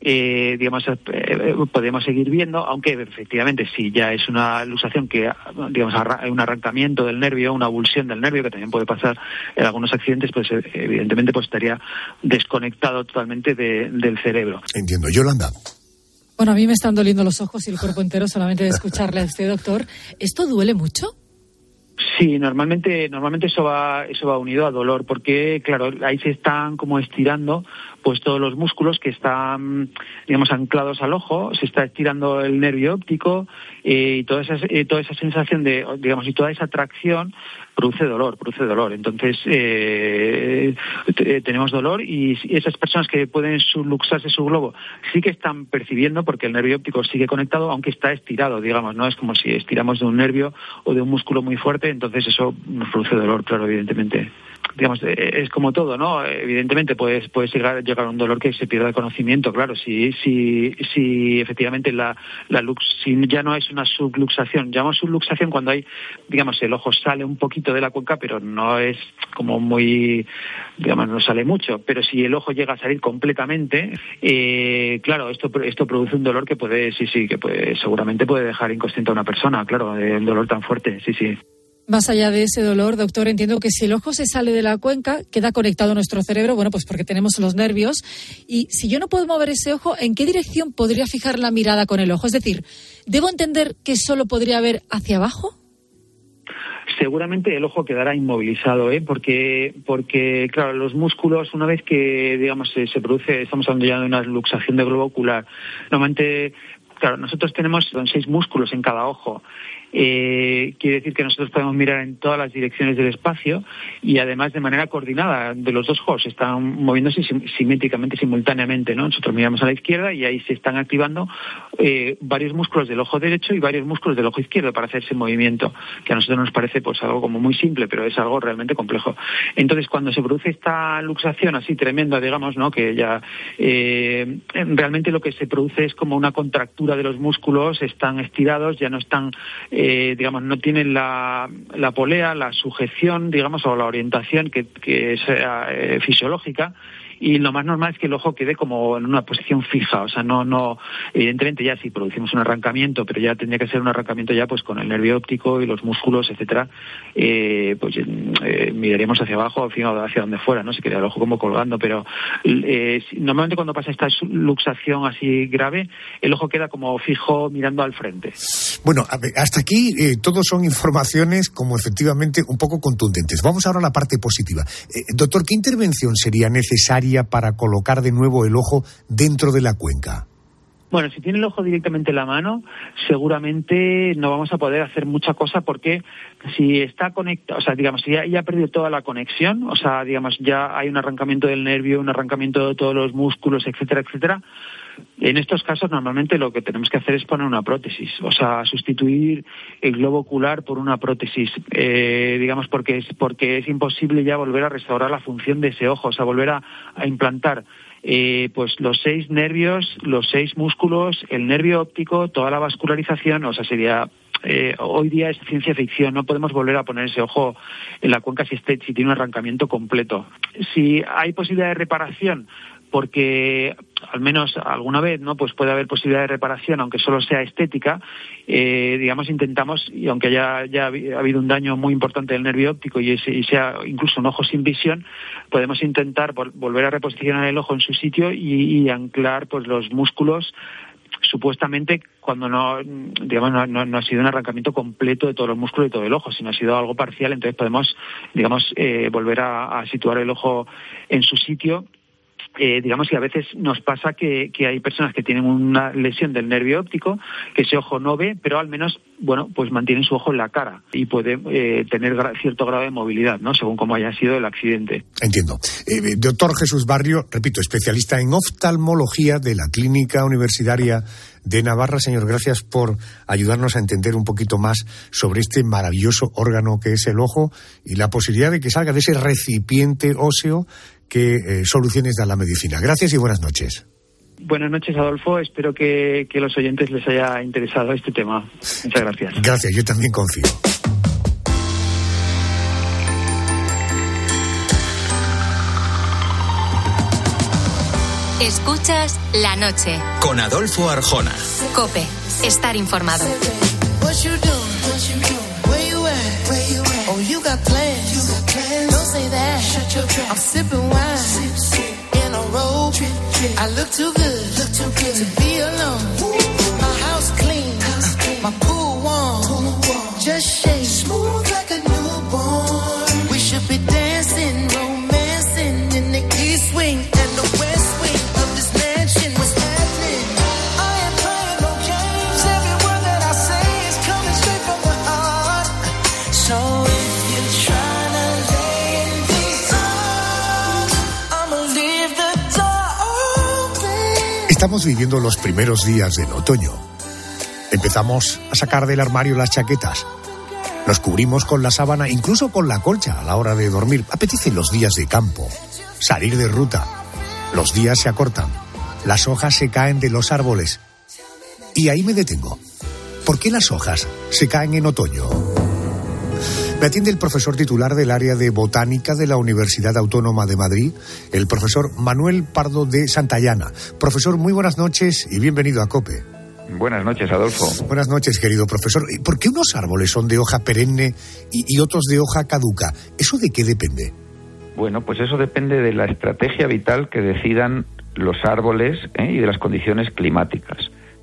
eh, digamos, eh, podemos seguir viendo, aunque efectivamente si ya es una luxación que, digamos, un arrancamiento del nervio, una abulsión del nervio, que también puede pasar en algunos accidentes, pues evidentemente pues estaría desconectado totalmente del cerebro. Entiendo. Yolanda. Bueno, a mí me están doliendo los ojos y el cuerpo entero solamente de escucharle a este doctor. ¿Esto duele mucho? Sí, normalmente, normalmente eso va, eso va unido a dolor, porque claro, ahí se están como estirando pues todos los músculos que están, digamos, anclados al ojo, se está estirando el nervio óptico eh, y toda esa, eh, toda esa sensación de, digamos, y toda esa tracción produce dolor, produce dolor. Entonces, eh, tenemos dolor y esas personas que pueden subluxarse su globo sí que están percibiendo porque el nervio óptico sigue conectado, aunque está estirado, digamos, ¿no? Es como si estiramos de un nervio o de un músculo muy fuerte, entonces eso nos produce dolor, claro, evidentemente digamos, eh, es como todo, ¿no? Evidentemente puedes, puedes llegar, llegar a un dolor que se pierda el conocimiento, claro. Si, si, si efectivamente la, la lux, si ya no es una subluxación, llamamos subluxación cuando hay, digamos, el ojo sale un poquito de la cuenca, pero no es como muy, digamos, no sale mucho. Pero si el ojo llega a salir completamente, eh, claro, esto, esto produce un dolor que puede, sí, sí, que puede, seguramente puede dejar inconsciente a una persona, claro, el dolor tan fuerte, sí, sí. Más allá de ese dolor, doctor, entiendo que si el ojo se sale de la cuenca, queda conectado nuestro cerebro, bueno, pues porque tenemos los nervios. Y si yo no puedo mover ese ojo, ¿en qué dirección podría fijar la mirada con el ojo? Es decir, ¿debo entender que solo podría ver hacia abajo? seguramente el ojo quedará inmovilizado, ¿eh? porque, porque, claro, los músculos, una vez que, digamos, se, se produce, estamos hablando ya de una luxación de globo ocular, normalmente Claro, nosotros tenemos seis músculos en cada ojo eh, quiere decir que nosotros podemos mirar en todas las direcciones del espacio y además de manera coordinada de los dos ojos, están moviéndose simétricamente, simultáneamente. ¿no? Nosotros miramos a la izquierda y ahí se están activando eh, varios músculos del ojo derecho y varios músculos del ojo izquierdo para hacer ese movimiento, que a nosotros nos parece pues algo como muy simple, pero es algo realmente complejo. Entonces, cuando se produce esta luxación así tremenda, digamos, ¿no? que ya eh, realmente lo que se produce es como una contractura de los músculos, están estirados, ya no están eh, digamos, no tienen la, la, polea, la sujeción, digamos, o la orientación que, que sea eh, fisiológica y lo más normal es que el ojo quede como en una posición fija, o sea, no, no, evidentemente ya si producimos un arrancamiento, pero ya tendría que ser un arrancamiento ya pues con el nervio óptico y los músculos, etcétera, eh, pues eh, miraríamos hacia abajo, hacia donde fuera, ¿no? Se queda el ojo como colgando, pero eh, normalmente cuando pasa esta luxación así grave, el ojo queda como fijo mirando al frente. Bueno, hasta aquí eh, todos son informaciones como efectivamente un poco contundentes. Vamos ahora a la parte positiva. Eh, doctor, ¿qué intervención sería necesaria para colocar de nuevo el ojo dentro de la cuenca? Bueno, si tiene el ojo directamente en la mano, seguramente no vamos a poder hacer mucha cosa porque si está conectado, o sea, digamos, si ya, ha perdido toda la conexión, o sea, digamos, ya hay un arrancamiento del nervio, un arrancamiento de todos los músculos, etcétera, etcétera, en estos casos normalmente lo que tenemos que hacer es poner una prótesis, o sea, sustituir el globo ocular por una prótesis, eh, digamos porque es porque es imposible ya volver a restaurar la función de ese ojo, o sea, volver a implantar eh, pues los seis nervios, los seis músculos, el nervio óptico, toda la vascularización, o sea, sería eh, hoy día es ciencia ficción, no podemos volver a poner ese ojo en la cuenca si, este, si tiene un arrancamiento completo. Si hay posibilidad de reparación, porque al menos alguna vez no pues puede haber posibilidad de reparación aunque solo sea estética. Eh, digamos intentamos y aunque haya ya ha habido un daño muy importante del nervio óptico y, sea incluso un ojo sin visión podemos intentar volver a reposicionar el ojo en su sitio y, anclar pues los músculos supuestamente cuando no digamos no, ha sido un arrancamiento completo de todos los músculos y todo el ojo sino ha sido algo parcial. Entonces podemos digamos eh, volver a situar el ojo en su sitio eh, digamos que a veces nos pasa que, hay personas que tienen una lesión del nervio óptico, que ese ojo no ve, pero al menos, bueno, pues mantienen su ojo en la cara y puede eh, tener cierto grado de movilidad, ¿no? Según cómo haya sido el accidente. Entiendo. Eh, doctor Jesús Barrio, repito, especialista en oftalmología de la Clínica Universitaria de Navarra. Señor, gracias por ayudarnos a entender un poquito más sobre este maravilloso órgano que es el ojo y la posibilidad de que salga de ese recipiente óseo qué eh, soluciones da la medicina. Gracias y buenas noches. Buenas noches, Adolfo. Espero que, que los oyentes les haya interesado este tema. Muchas gracias. Gracias, yo también confío. Escuchas la noche. Con Adolfo Arjona. Cope, estar informado. I'm sipping wine. In a robe. I look too good, look too good. To be alone. My house clean, my pool warm. Just shake Estamos viviendo los primeros días del otoño. Empezamos a sacar del armario las chaquetas. Nos cubrimos con la sábana, incluso con la colcha a la hora de dormir. Apetecen los días de campo, salir de ruta. Los días se acortan, las hojas se caen de los árboles. Y ahí me detengo. ¿Por qué las hojas se caen en otoño? Me atiende el profesor titular del área de botánica de la Universidad Autónoma de Madrid, el profesor Manuel Pardo de Santayana. Profesor, muy buenas noches y bienvenido a COPE. Buenas noches, Adolfo. Buenas noches, querido profesor. ¿Y ¿Por qué unos árboles son de hoja perenne y, y otros de hoja caduca? ¿Eso de qué depende? Bueno, pues eso depende de la estrategia vital que decidan los árboles ¿eh? y de las condiciones climáticas.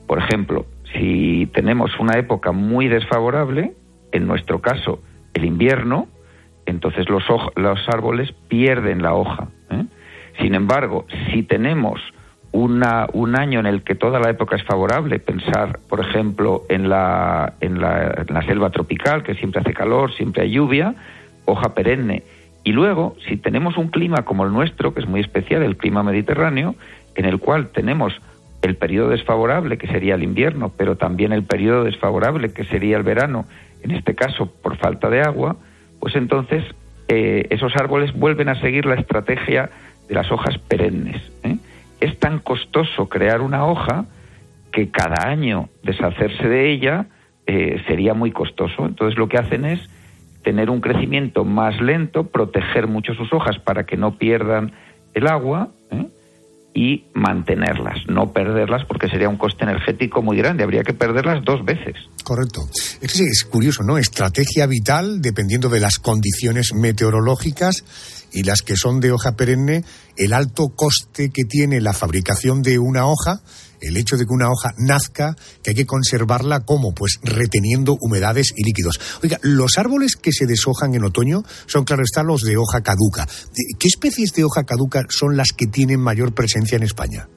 Por ejemplo, si tenemos una época muy desfavorable, en nuestro caso el invierno, entonces los, los árboles pierden la hoja. ¿eh? Sin embargo, si tenemos una, un año en el que toda la época es favorable, pensar, por ejemplo, en la, en, la, en la selva tropical, que siempre hace calor, siempre hay lluvia, hoja perenne. Y luego, si tenemos un clima como el nuestro, que es muy especial, el clima mediterráneo, en el cual tenemos el periodo desfavorable, que sería el invierno, pero también el periodo desfavorable, que sería el verano, en este caso por falta de agua, pues entonces eh, esos árboles vuelven a seguir la estrategia de las hojas perennes. ¿eh? Es tan costoso crear una hoja que cada año deshacerse de ella eh, sería muy costoso. Entonces lo que hacen es tener un crecimiento más lento, proteger mucho sus hojas para que no pierdan el agua. Y mantenerlas, no perderlas porque sería un coste energético muy grande. Habría que perderlas dos veces. Correcto. Es, es curioso, ¿no? Estrategia vital dependiendo de las condiciones meteorológicas y las que son de hoja perenne, el alto coste que tiene la fabricación de una hoja, el hecho de que una hoja nazca, que hay que conservarla como, pues reteniendo humedades y líquidos. Oiga, los árboles que se deshojan en otoño son, claro está, los de hoja caduca. ¿De- ¿Qué especies de hoja caduca son las que tienen mayor presencia en España?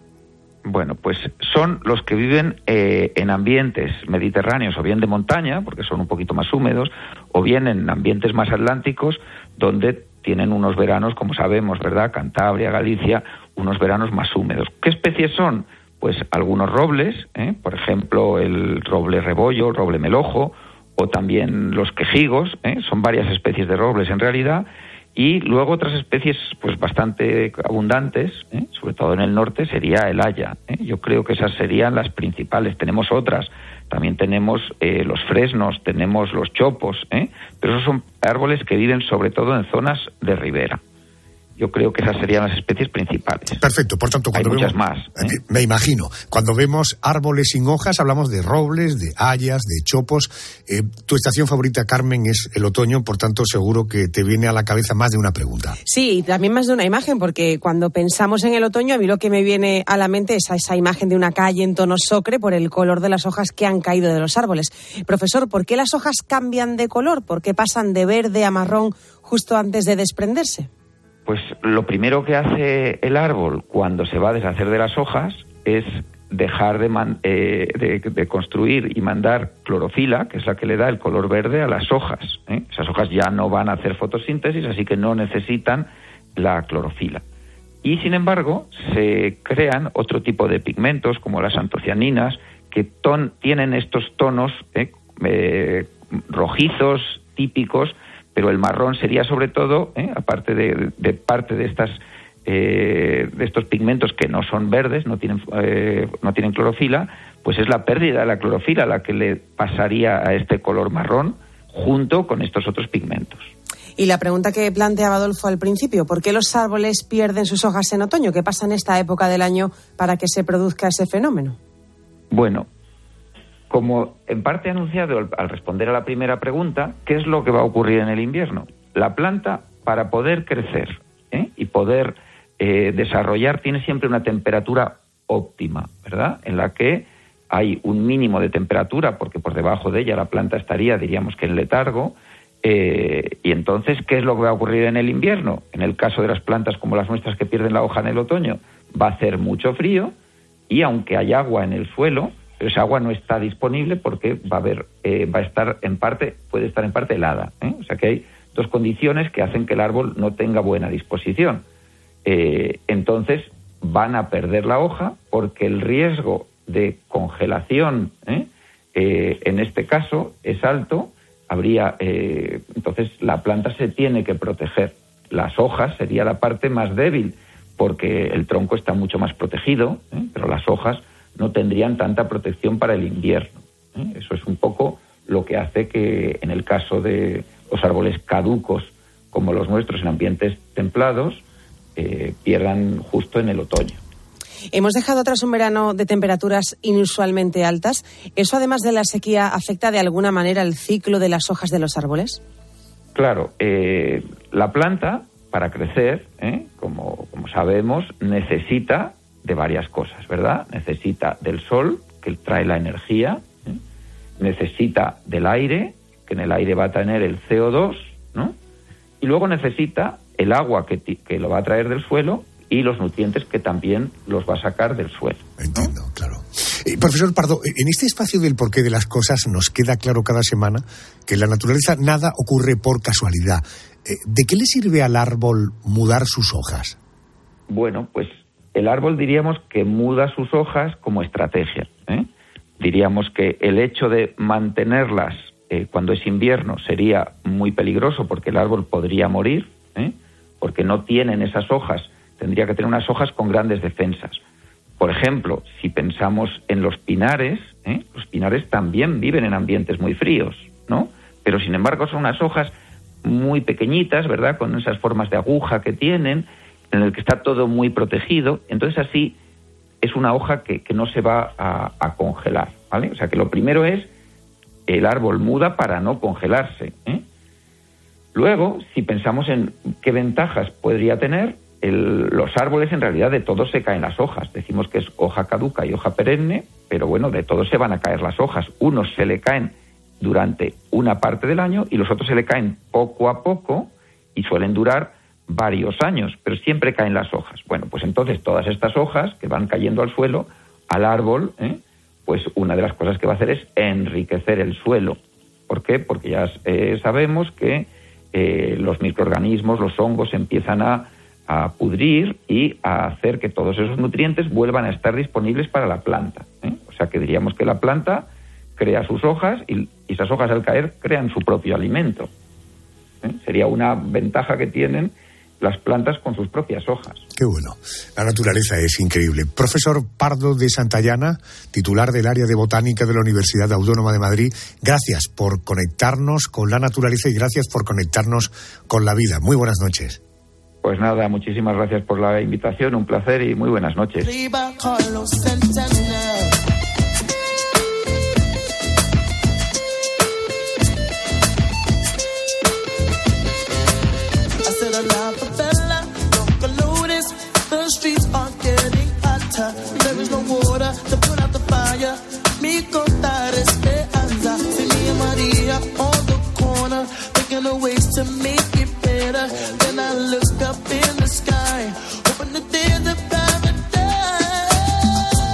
Bueno, pues son los que viven eh, en ambientes mediterráneos o bien de montaña, porque son un poquito más húmedos, o bien en ambientes más atlánticos, donde tienen unos veranos, como sabemos, ¿verdad? Cantabria, Galicia, unos veranos más húmedos. ¿Qué especies son? Pues algunos robles, ¿eh? por ejemplo, el roble rebollo, roble melojo, o también los quejigos, ¿eh? son varias especies de robles en realidad, y luego otras especies pues bastante abundantes, ¿eh? sobre todo en el norte, sería el haya. ¿eh? Yo creo que esas serían las principales. Tenemos otras. También tenemos eh, los fresnos, tenemos los chopos, pero esos son árboles que viven sobre todo en zonas de ribera. Yo creo que esas serían las especies principales. Perfecto, por tanto, Hay cuando muchas vemos, más. ¿eh? Eh, Me imagino. Cuando vemos árboles sin hojas, hablamos de robles, de hayas, de chopos. Eh, tu estación favorita, Carmen, es el otoño, por tanto, seguro que te viene a la cabeza más de una pregunta. Sí, y también más de una imagen, porque cuando pensamos en el otoño, a mí lo que me viene a la mente es esa imagen de una calle en tono ocre por el color de las hojas que han caído de los árboles. Profesor, ¿por qué las hojas cambian de color? ¿Por qué pasan de verde a marrón justo antes de desprenderse? Pues lo primero que hace el árbol cuando se va a deshacer de las hojas es dejar de, eh, construir y mandar clorofila, que es la que le da el color verde a las hojas. ¿eh? Esas hojas ya no van a hacer fotosíntesis, así que no necesitan la clorofila. Y sin embargo, se crean otro tipo de pigmentos, como las antocianinas, que ton- tienen estos tonos. Eh, rojizos típicos, pero el marrón sería sobre todo, ¿eh? aparte de, de parte de estas eh, de estos pigmentos que no son verdes, no tienen eh, no tienen clorofila, pues es la pérdida de la clorofila la que le pasaría a este color marrón junto con estos otros pigmentos. Y la pregunta que planteaba Adolfo al principio, ¿por qué los árboles pierden sus hojas en otoño? ¿Qué pasa en esta época del año para que se produzca ese fenómeno? Bueno, como en parte he anunciado al, responder a la primera pregunta, ¿qué es lo que va a ocurrir en el invierno? La planta, para poder crecer ¿eh? y poder eh, desarrollar tiene siempre una temperatura óptima, ¿verdad? En la que hay un mínimo de temperatura, porque por debajo de ella la planta estaría, diríamos que en letargo, eh, y entonces, ¿qué es lo que va a ocurrir en el invierno? En el caso de las plantas como las nuestras que pierden la hoja en el otoño, va a hacer mucho frío y aunque hay agua en el suelo, esa agua no está disponible porque va a haber, eh, va a estar en parte, puede estar en parte helada. ¿eh? O sea que hay dos condiciones que hacen que el árbol no tenga buena disposición. entonces van a perder la hoja porque el riesgo de congelación, en este caso, es alto habría eh, entonces la planta se tiene que proteger. Las hojas sería la parte más débil porque el tronco está mucho más protegido, ¿eh? pero las hojas no tendrían tanta protección para el invierno. ¿eh? Eso es un poco lo que hace que en el caso de los árboles caducos como los nuestros en ambientes templados pierdan justo en el otoño. Hemos dejado atrás un verano de temperaturas inusualmente altas. ¿Eso, además de la sequía, afecta de alguna manera el ciclo de las hojas de los árboles? Claro, eh, la planta, para crecer, ¿eh? como, sabemos, necesita de varias cosas, ¿verdad? Necesita del sol, que trae la energía, ¿eh? necesita del aire, que en el aire va a tener el CO2, ¿no? Y luego necesita el agua que, que lo va a traer del suelo y los nutrientes que también los va a sacar del suelo. Entiendo, claro. Eh, profesor Pardo, en este espacio del porqué de las cosas nos queda claro cada semana que en la naturaleza nada ocurre por casualidad. Eh, ¿De qué le sirve al árbol mudar sus hojas? Bueno, pues el árbol diríamos que muda sus hojas como estrategia. ¿eh? Diríamos que el hecho de mantenerlas cuando es invierno sería muy peligroso porque el árbol podría morir, porque no tienen esas hojas tendría que tener unas hojas con grandes defensas. Por ejemplo, si pensamos en los pinares, ¿eh? los pinares también viven en ambientes muy fríos, ¿no? Pero sin embargo son unas hojas muy pequeñitas, ¿verdad? Con esas formas de aguja que tienen, en el que está todo muy protegido. Entonces así es una hoja que, no se va a, a, congelar, ¿vale? O sea que lo primero es el árbol muda para no congelarse. ¿eh? Luego, si pensamos en qué ventajas podría tener, los árboles en realidad de todos se caen las hojas. Decimos que es hoja caduca y hoja perenne, pero bueno, de todos se van a caer las hojas. Unos se le caen durante una parte del año y los otros se le caen poco a poco y suelen durar varios años, pero siempre caen las hojas. Bueno, pues entonces todas estas hojas que van cayendo al suelo, al árbol, ¿eh? pues una de las cosas que va a hacer es enriquecer el suelo. ¿Por qué? Porque ya eh, sabemos que eh, los microorganismos, los hongos empiezan a a pudrir y a hacer que todos esos nutrientes vuelvan a estar disponibles para la planta. ¿eh? O sea que diríamos que la planta crea sus hojas y esas hojas al caer crean su propio alimento. Sería una ventaja que tienen las plantas con sus propias hojas. Qué bueno. La naturaleza es increíble. Profesor Pardo de Santayana, titular del área de botánica de la Universidad Autónoma de Madrid, gracias por conectarnos con la naturaleza y gracias por conectarnos con la vida. Muy buenas noches. Pues nada, muchísimas gracias por la invitación, un placer y muy buenas noches.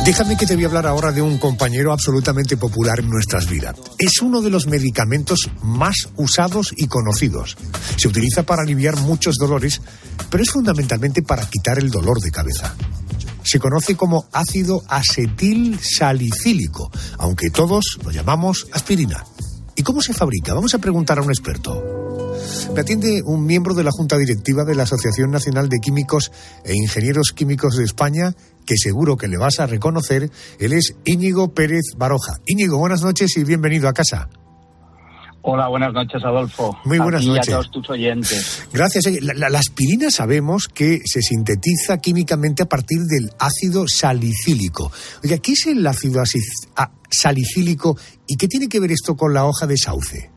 Déjame que te voy a hablar ahora de un compañero absolutamente popular en nuestras vidas. Es uno de los medicamentos más usados y conocidos. Se utiliza para aliviar muchos dolores, pero es fundamentalmente para quitar el dolor de cabeza. Se conoce como ácido acetil salicílico, aunque todos lo llamamos aspirina. ¿Y cómo se fabrica? Vamos a preguntar a un experto. Me atiende un miembro de la Junta Directiva de la Asociación Nacional de Químicos e Ingenieros Químicos de España, que seguro que le vas a reconocer. Él es Íñigo Pérez Baroja. Íñigo, buenas noches y bienvenido a casa. Hola, buenas noches, Adolfo. Muy buenas noches. a todos tus oyentes. Gracias. La, la, aspirina sabemos que se sintetiza químicamente a partir del ácido salicílico. Oiga, ¿qué es el ácido salicílico y qué tiene que ver esto con la hoja de sauce?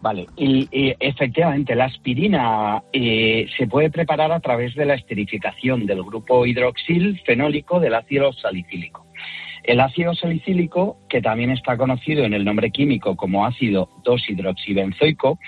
Vale, y, y efectivamente la aspirina eh, se puede preparar a través de la esterificación del grupo hidroxil fenólico del ácido salicílico. El ácido salicílico, que también está conocido en el nombre químico como ácido 2-hidroxibenzoico,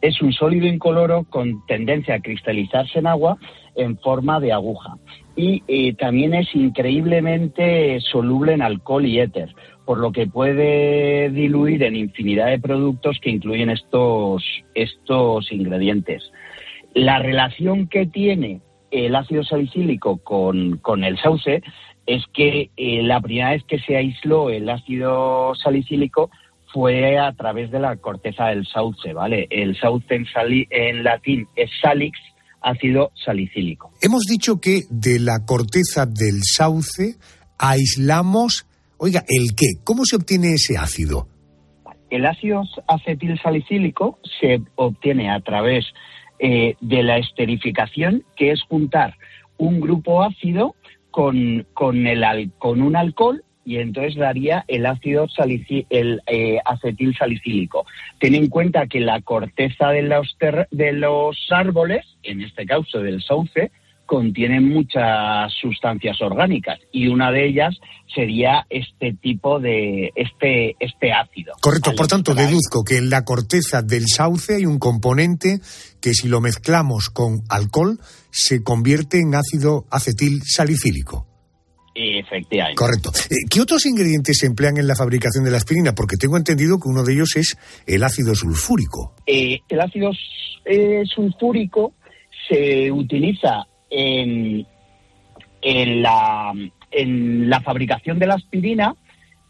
es un sólido incoloro con tendencia a cristalizarse en agua en forma de aguja. Y eh, también es increíblemente soluble en alcohol y éter, por lo que puede diluir en infinidad de productos que incluyen estos, estos ingredientes. La relación que tiene el ácido salicílico con, con el sauce es que eh, la primera vez que se aisló el ácido salicílico fue a través de la corteza del sauce, ¿vale? El sauce en, sali- en latín es salix, ácido salicílico. Hemos dicho que de la corteza del sauce aislamos, oiga, ¿el qué? ¿Cómo se obtiene ese ácido? El ácido acetil salicílico se obtiene a través eh, de la esterificación, que es juntar un grupo ácido con, con, el, con un alcohol y entonces daría el ácido salici- el eh, acetil salicílico. Ten en cuenta que la corteza de los, ter- de los árboles, en este caso del sauce, contienen muchas sustancias orgánicas y una de ellas sería este tipo de este este ácido. Correcto, por tanto, deduzco que en la corteza del sauce hay un componente que si lo mezclamos con alcohol se convierte en ácido acetil salicílico. Efectivamente. Correcto. Eh, ¿Qué otros ingredientes se emplean en la fabricación de la aspirina? Porque tengo entendido que uno de ellos es el ácido sulfúrico. Eh, el ácido eh, sulfúrico se utiliza en, en, la, en la fabricación de la aspirina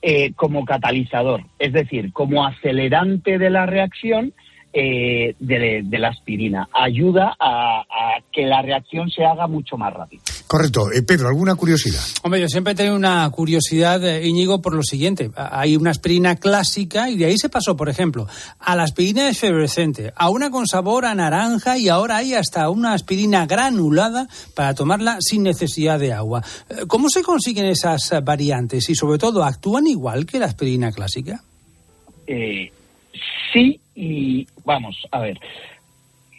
eh, como catalizador, es decir, como acelerante de la reacción eh, de, de la aspirina. Ayuda a, a que la reacción se haga mucho más rápido. Correcto. Eh, Pedro, ¿alguna curiosidad? Hombre, yo siempre he tenido una curiosidad, eh, Íñigo, por lo siguiente. Hay una aspirina clásica y de ahí se pasó, por ejemplo, a la aspirina efervescente, a una con sabor a naranja y ahora hay hasta una aspirina granulada para tomarla sin necesidad de agua. Eh, ¿Cómo se consiguen esas variantes y, sobre todo, actúan igual que la aspirina clásica? Eh, sí y vamos, a ver.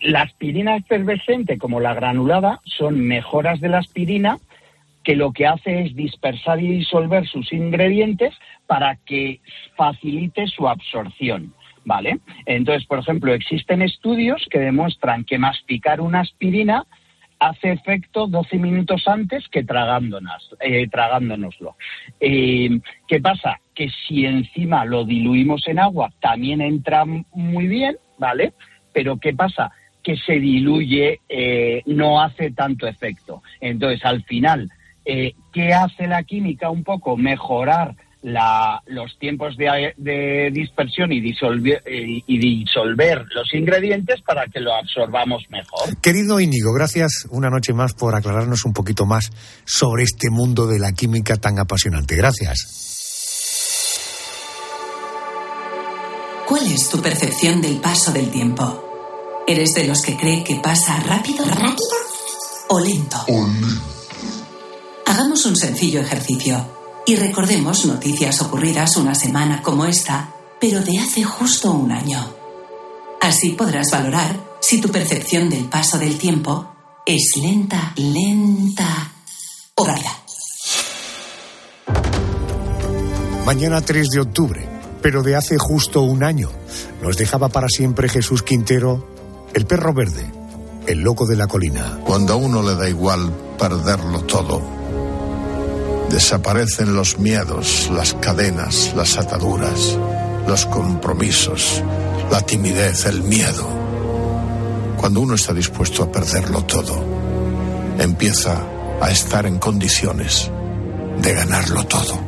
La aspirina efervescente como la granulada son mejoras de la aspirina que lo que hace es dispersar y disolver sus ingredientes para que facilite su absorción. ¿Vale? Entonces, por ejemplo, existen estudios que demuestran que masticar una aspirina hace efecto 12 minutos antes que tragándonos, eh, tragándonoslo. Eh, ¿Qué pasa? Que si encima lo diluimos en agua, también entra muy bien, ¿vale? Pero ¿qué pasa? Que se diluye, eh, no hace tanto efecto. Entonces, al final, ¿qué hace la química? Un poco mejorar la, los tiempos de, de dispersión y disolver, eh, y disolver los ingredientes para que lo absorbamos mejor. Querido Íñigo, gracias una noche más por aclararnos un poquito más sobre este mundo de la química tan apasionante. Gracias. ¿Cuál es tu percepción del paso del tiempo? ¿Eres de los que cree que pasa rápido? ¿Rápido? ¿O lento? Hagamos un sencillo ejercicio y recordemos noticias ocurridas una semana como esta, pero de hace justo un año. Así podrás valorar si tu percepción del paso del tiempo es lenta, lenta o rápida. Mañana 3 de octubre, pero de hace justo un año, nos dejaba para siempre Jesús Quintero, el perro verde, el loco de la colina. Cuando a uno le da igual perderlo todo, desaparecen los miedos, las cadenas, las ataduras, los compromisos, la timidez, el miedo. Cuando uno está dispuesto a perderlo todo, empieza a estar en condiciones de ganarlo todo.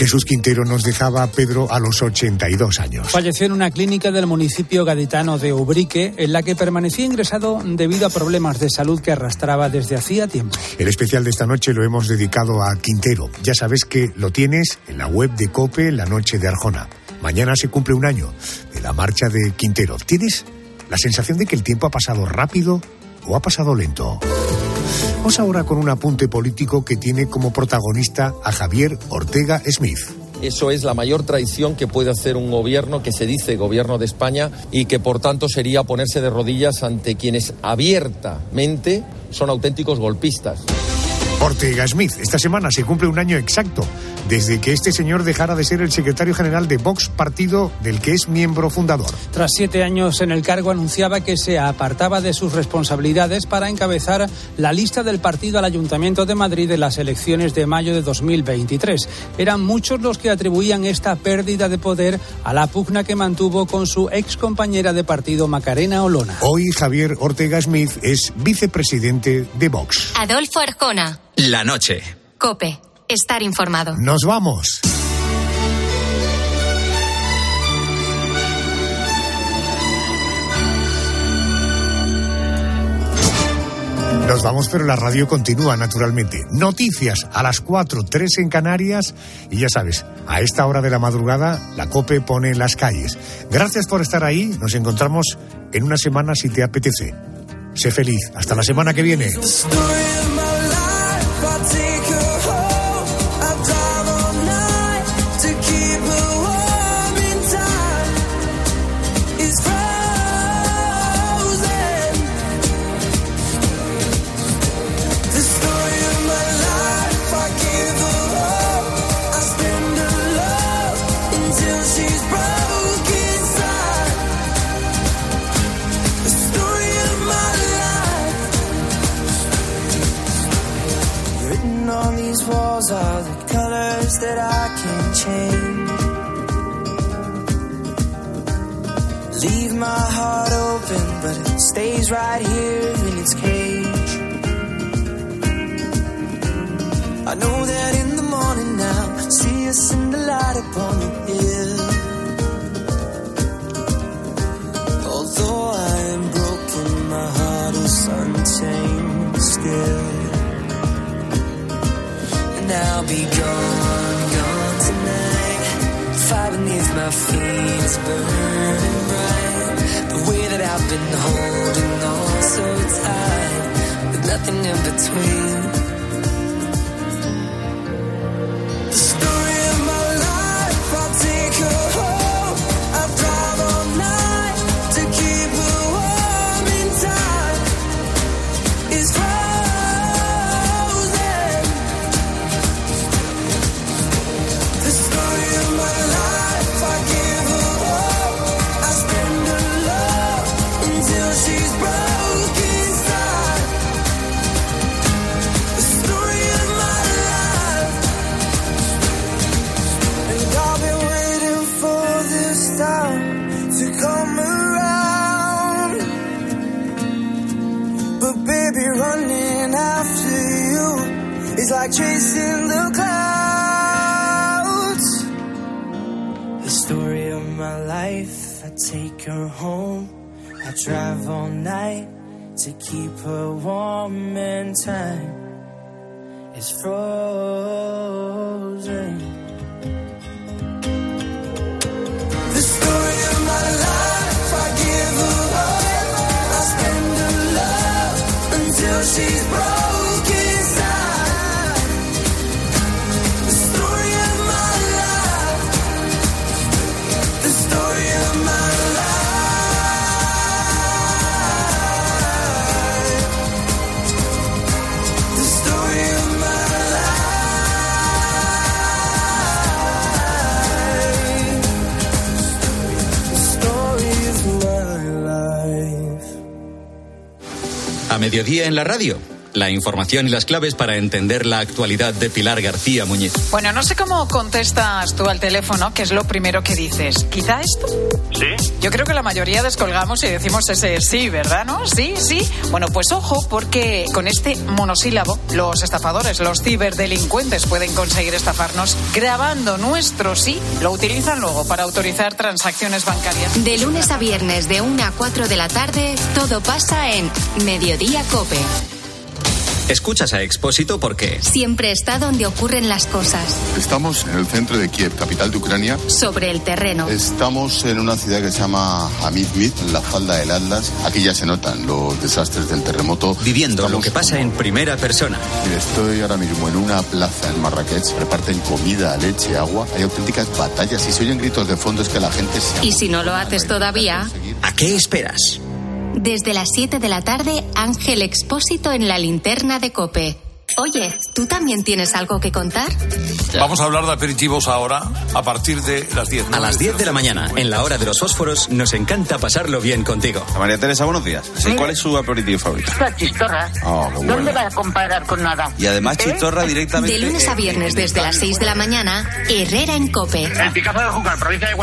Jesús Quintero nos dejaba a Pedro a los 82 años. Falleció en una clínica del municipio gaditano de Ubrique, en la que permanecía ingresado debido a problemas de salud que arrastraba desde hacía tiempo. El especial de esta noche lo hemos dedicado a Quintero. Ya sabes que lo tienes en la web de Cope, La Noche de Arjona. Mañana se cumple un año de la marcha de Quintero. ¿Tienes la sensación de que el tiempo ha pasado rápido o ha pasado lento? Vamos ahora con un apunte político que tiene como protagonista a Javier Ortega Smith. Eso es la mayor traición que puede hacer un gobierno que se dice gobierno de España y que por tanto sería ponerse de rodillas ante quienes abiertamente son auténticos golpistas. Ortega Smith. Esta semana se cumple un año exacto desde que este señor dejara de ser el secretario general de Vox, partido del que es miembro fundador. Tras siete años en el cargo, anunciaba que se apartaba de sus responsabilidades para encabezar la lista del partido al Ayuntamiento de Madrid en las elecciones de mayo de 2023. Eran muchos los que atribuían esta pérdida de poder a la pugna que mantuvo con su ex compañera de partido Macarena Olona. Hoy Javier Ortega Smith es vicepresidente de Vox. Adolfo Arjona. La noche. Cope. Estar informado. Nos vamos. Nos vamos, pero la radio continúa naturalmente. Noticias a las 4, 3 en Canarias y ya sabes, a esta hora de la madrugada la COPE pone en las calles. Gracias por estar ahí, nos encontramos en una semana si te apetece. Sé feliz, hasta la semana que viene. Leave my heart open, but it stays right here in its cage. I know that in the morning now, see us in the light upon the hill. Although I am broken, my heart is untamed still. And I'll be gone, gone tonight. Fire beneath my feet is burning been holding on so tight, with nothing in between. Chasing the clouds. The story of my life, I take her home. I drive all night to keep her warm in time. It's frozen. The story of my life, I give her all. I spend her love until she's mediodía en la radio. La información y las claves para entender la actualidad de Pilar García Muñiz. Bueno, no sé cómo contestas tú al teléfono, que es lo primero que dices. ¿Quizá esto? Sí. Yo creo que la mayoría descolgamos y decimos ese sí, ¿verdad? ¿No? Sí, sí. Bueno, pues ojo, porque con este monosílabo, los estafadores, los ciberdelincuentes pueden conseguir estafarnos grabando nuestro sí. Lo utilizan luego para autorizar transacciones bancarias. De lunes a viernes de 1 a 4 de la tarde, todo pasa en Mediodía Cope. Escuchas a Expósito porque Siempre está donde ocurren las cosas. Estamos en el centro de Kiev, capital de Ucrania. Sobre el terreno. Estamos en una ciudad que se llama Hamidmid, en la falda del Atlas. Aquí ya se notan los desastres del terremoto. viviendo lo que pasa en primera persona. Mire, estoy ahora mismo en una plaza en Marrakech. Reparten comida, leche, agua. Hay auténticas batallas y se oyen gritos de fondo. Es que la gente se... Y si no lo haces todavía, ¿A qué esperas? Desde las 7 de la tarde, Ángel Expósito en la linterna de Cope. Oye, ¿tú también tienes algo que contar? Vamos a hablar de aperitivos ahora, a partir de las 10. A las 10 de la mañana, en la hora de los fósforos, nos encanta pasarlo bien contigo. María Teresa, buenos días. Sí, ¿Cuál es su aperitivo favorito? Esta chistorra. Oh, qué bueno. ¿Dónde va a comparar con nada? Y además chistorra directamente... De lunes a viernes desde las 6 de la mañana, Herrera en Cope. El Picazo de Júcar, provincia de